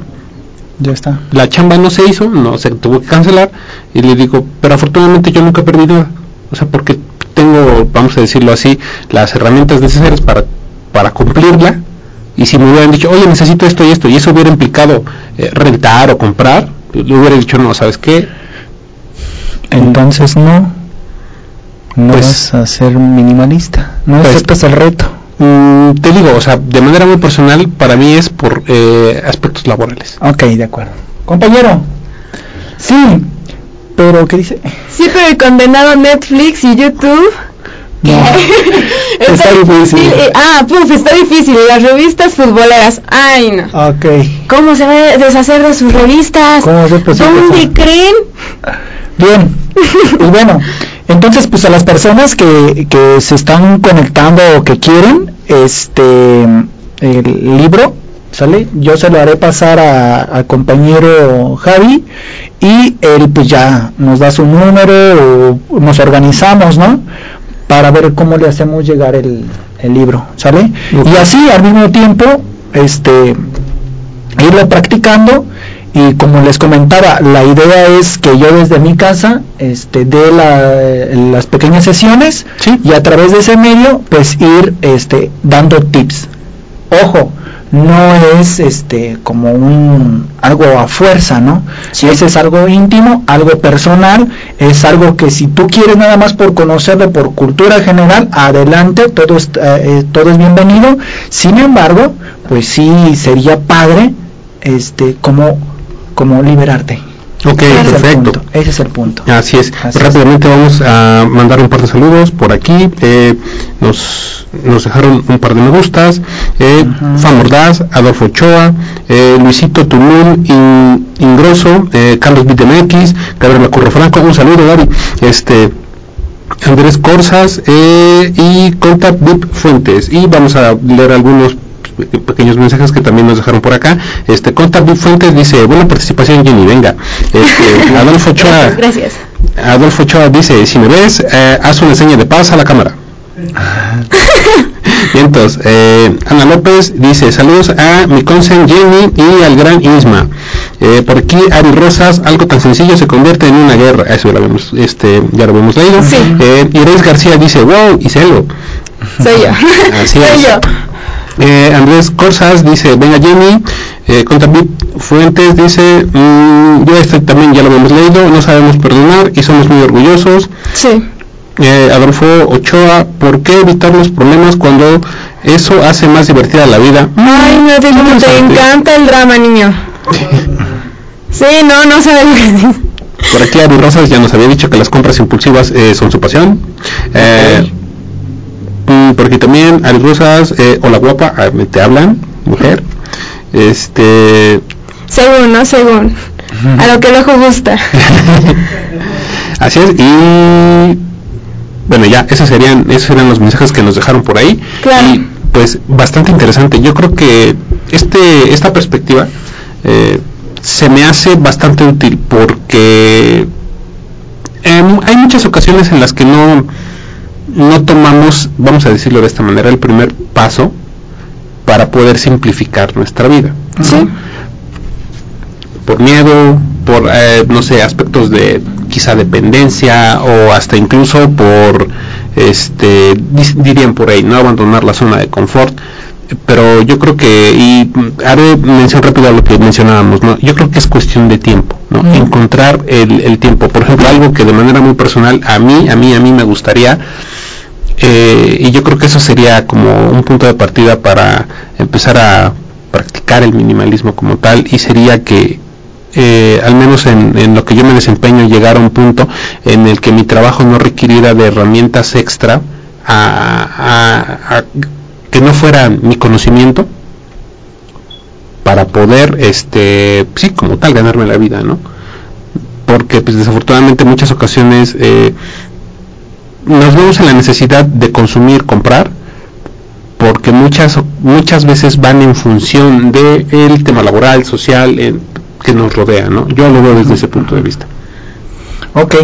Ya está. la chamba no se hizo, no se tuvo que cancelar y le digo, pero afortunadamente yo nunca perdí nada, o sea, porque tengo, vamos a decirlo así, las herramientas necesarias para, para cumplirla y si me hubieran dicho, oye, necesito esto y esto y eso hubiera implicado eh, rentar o comprar, le hubiera dicho, no, ¿sabes qué? Entonces no. No Pues- vas a ser minimalista. No Pues- aceptas el reto. Mm, te digo, o sea, de manera muy personal, para mí es por eh, aspectos laborales. Ok, de acuerdo. Compañero. Sí. Pero, ¿qué dice? Sí, pero el condenado Netflix y YouTube. No. (laughs) Está difícil. eh, ah, puf, está difícil. Las revistas futboleras. Ay, no. Ok. ¿Cómo se va a deshacer de sus revistas? ¿Cómo a posible ¿Dónde creen? Bien. Y bueno, entonces pues a las personas que, que se están conectando o que quieren este el libro, ¿sale? Yo se lo haré pasar a- al compañero Javi y él pues ya nos da su número o nos organizamos, ¿no? Para ver cómo le hacemos llegar el, el libro, ¿sale? Y así al mismo tiempo, este irlo practicando y como les comentaba, la idea es que yo desde mi casa este, dé la- las pequeñas sesiones Sí. y a través de ese medio pues ir este, dando tips. Ojo, no es este como un algo a fuerza, ¿no? Sí. Ese es algo íntimo, algo personal, es algo que si tú quieres nada más por conocerlo, por cultura general, adelante, todo es, eh, todo es bienvenido. Sin embargo, pues sí sería padre este como como liberarte. Ok, Ese es el perfecto. punto, ese es el punto. Así es. Así es. Rápidamente vamos a mandar un par de saludos por aquí. Eh, nos, nos dejaron un par de me gustas. Eh. Fa Mordaz, Adolfo Ochoa, eh, Luisito Tulum, In- Ingroso, eh, Carlos BTMX, Gabriela Curro Franco. Un saludo, Gaby. Este, Andrés Corsas eh, y Contact Vip Fuentes. Y vamos a leer algunos pequeños mensajes que también nos dejaron por acá. Este Contact Vip Fuentes dice, buena participación Jenny, venga. Este, (laughs) Adolfo Ochoa, Gracias. Adolfo Ochoa dice, si me ves, eh, haz una seña de paz a la cámara. (laughs) Y entonces, eh, Ana López dice, saludos a mi consen Jenny y al gran Isma. Eh, por aquí Ari Rosas, algo tan sencillo se convierte en una guerra. Eso ya lo habíamos, este, ya lo habíamos leído. Sí. Eh, García dice, wow, y celo. Soy yo. Así (laughs) Soy es. yo. Eh, Andrés Corsas dice, venga Jenny, eh, Contabit Fuentes dice, mm, yo este también ya lo habíamos leído, no sabemos perdonar y somos muy orgullosos. Sí. Eh, Adolfo Ochoa, ¿por qué evitar los problemas cuando eso hace más divertida la vida? Ay, no, te, como te Interesante. encanta el drama, niño. (laughs) Sí, no, no sabes que dices. Por aquí Ari Rosas ya nos había dicho que las compras impulsivas eh, son su pasión. Eh, mm, por aquí también Ari Rosas, eh, hola guapa, te hablan, mujer. Este, Según, ¿no? Según. A lo que el ojo gusta. (laughs) así es y bueno ya esos serían esos serían los mensajes que nos dejaron por ahí Claro. y pues bastante interesante yo creo que este esta perspectiva eh, se me hace bastante útil porque em, hay muchas ocasiones en las que no no tomamos vamos a decirlo de esta manera el primer paso para poder simplificar nuestra vida Sí. por miedo, por, eh, no sé, aspectos de quizá dependencia o hasta incluso por, este, dirían por ahí, no abandonar la zona de confort. Pero yo creo que, y mm, haré mención rápida a lo que mencionábamos, ¿no? Yo creo que es cuestión de tiempo, ¿no? Mm. Encontrar el, el tiempo. Por ejemplo, algo que de manera muy personal, a mí, a mí, a mí me gustaría, eh, y yo creo que eso sería como un punto de partida para empezar a practicar el minimalismo como tal y sería que eh, al menos en, en lo que yo me desempeño llegar a un punto en el que mi trabajo no requiriera de herramientas extra a, a- a- que no fuera mi conocimiento para poder este sí como tal ganarme la vida no porque pues desafortunadamente en muchas ocasiones eh, nos vemos en la necesidad de consumir, comprar, porque muchas muchas veces van en función del el tema laboral, social, que nos rodea, ¿no? Yo lo veo desde ese punto de vista. Ok,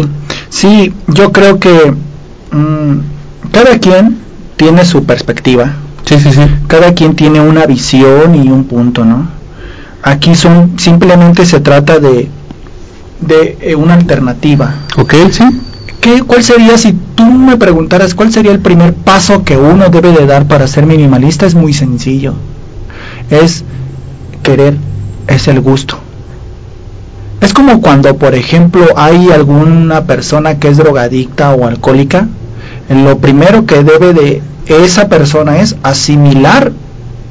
sí, yo creo que mm, cada quien tiene su perspectiva, Sí, sí, sí. cada quien tiene una visión y un punto, ¿no? Aquí son simplemente se trata de de eh, una alternativa. Ok, sí. ¿Qué, ¿Cuál sería si tú me preguntaras cuál sería el primer paso que uno debe de dar para ser minimalista? Es muy sencillo. Es querer, es el gusto. Es como cuando, por ejemplo, hay alguna persona que es drogadicta o alcohólica, lo primero que debe de esa persona es asimilar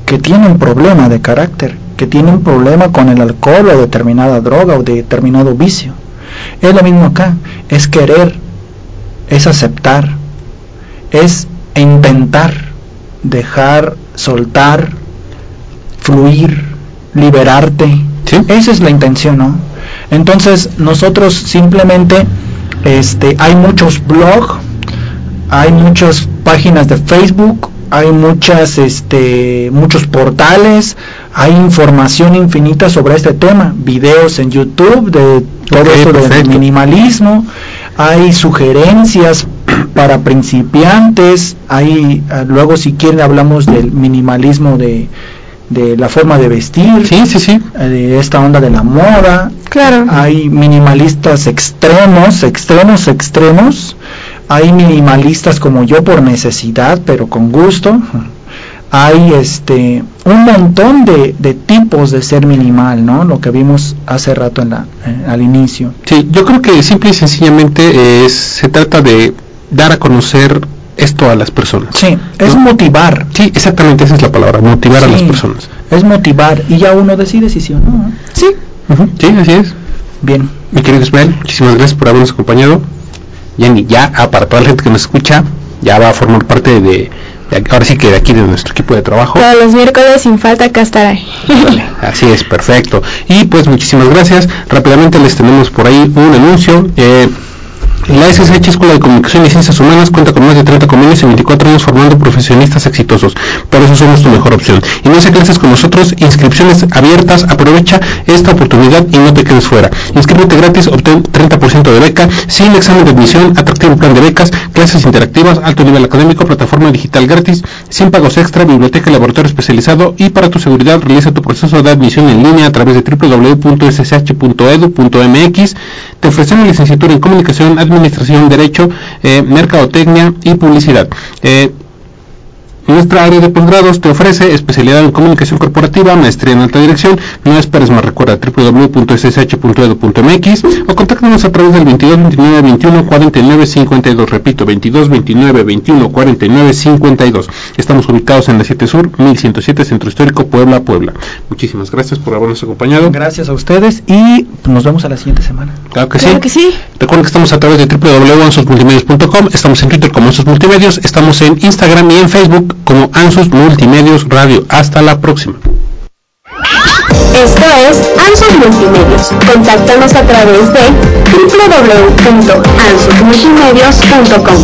que tiene un problema de carácter, que tiene un problema con el alcohol o determinada droga o determinado vicio. Es lo mismo acá, es querer, es aceptar, es intentar dejar, soltar, fluir, liberarte. Sí. Esa es la intención, ¿no? Entonces nosotros simplemente, este, hay muchos blogs, hay muchas páginas de Facebook, hay muchas, este, muchos portales, hay información infinita sobre este tema, videos en YouTube de todo Ok, esto del minimalismo, hay sugerencias (clears throat) para principiantes, hay, ah, luego si quieren hablamos del minimalismo de de la forma de vestir, Sí, sí, sí. eh, de esta onda de la moda. Claro. Hay minimalistas extremos, extremos, extremos. Hay minimalistas como yo por necesidad, pero con gusto. Hay este un montón de, de tipos de ser minimal, ¿no? Lo que vimos hace rato en la, eh, al inicio. Sí, yo creo que simple y sencillamente es- se trata de dar a conocer esto a las personas. Sí, es ¿No? motivar. Sí, exactamente esa es la palabra, motivar a las personas. Es motivar y ya uno decide si sí o no. ¿eh? Sí. Sí, así es. Bien. Mi querido Ismael, muchísimas gracias por habernos acompañado. Jenny, ya, ah, para toda la gente que nos escucha, ya va a formar parte de, de- ahora sí que de aquí de nuestro equipo de trabajo. Todos los miércoles sin falta acá estará. Vale, (laughs) así es, perfecto. Y pues muchísimas gracias. Rápidamente les tenemos por ahí un anuncio. Eh, la SSH Escuela de Comunicación y Ciencias Humanas cuenta con más de 30 convenios y 24 años formando profesionistas exitosos. Por eso somos tu mejor opción. Y no hace clases con nosotros, inscripciones abiertas, aprovecha esta oportunidad y no te quedes fuera. Inscríbete gratis, obtén 30% de beca, sin examen de admisión, atractivo plan de becas, clases interactivas, alto nivel académico, plataforma digital gratis, sin pagos extra, biblioteca y laboratorio especializado. Y para tu seguridad realiza tu proceso de admisión en línea a través de www.ssh.edu.mx. Te ofrecemos licenciatura en comunicación, administración, derecho, eh, mercadotecnia y publicidad. Eh, nuestra área de posgrados te ofrece especialidad en comunicación corporativa, maestría en alta dirección. No esperes más, recuerda www.ssh.edu.mx o contáctanos a través del 22 29 21 49 52. Repito, 22 29 21 49 52. Estamos ubicados en la 7 Sur, 1107 Centro Histórico, Puebla, Puebla. Muchísimas gracias por habernos acompañado. Gracias a ustedes y nos vemos a la siguiente semana. Claro que Claro sí. que sí. Recuerden que estamos a través de www.ansosmultimedios.com, estamos en Twitter como Ansos Multimedios, estamos en Instagram y en Facebook como Ansos Multimedios Radio. Hasta la próxima. Esto es Ansos Multimedios. Contáctanos a través de www.ansosmultimedios.com.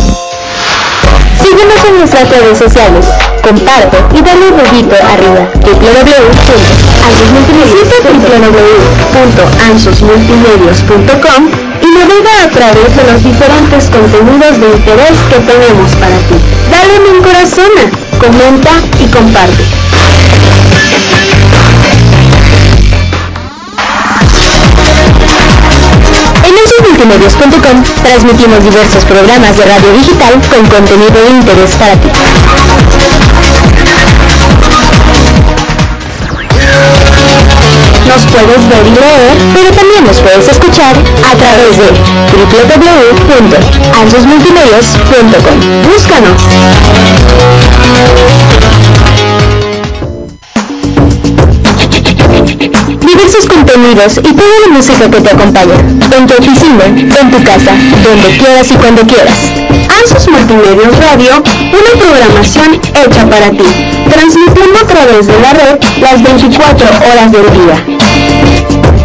Síguenos en nuestras redes sociales. Comparte y dale un dedito arriba. www.ansosmultimedios.com y navega a través de los diferentes contenidos de interés que tenemos para ti. Dale me corazón, comenta y comparte. En ensosmultimedios.com transmitimos diversos programas de radio digital con contenido de interés para ti. Nos puedes ver y leer, pero también nos puedes escuchar a través de www.ansosmultimedios.com. Búscanos. Diversos contenidos y toda la música que te acompaña. En tu oficina, en tu casa, donde quieras y cuando quieras. Ansos Multimedios Radio, una programación hecha para ti, transmitiendo a través de la red las 24 horas del día.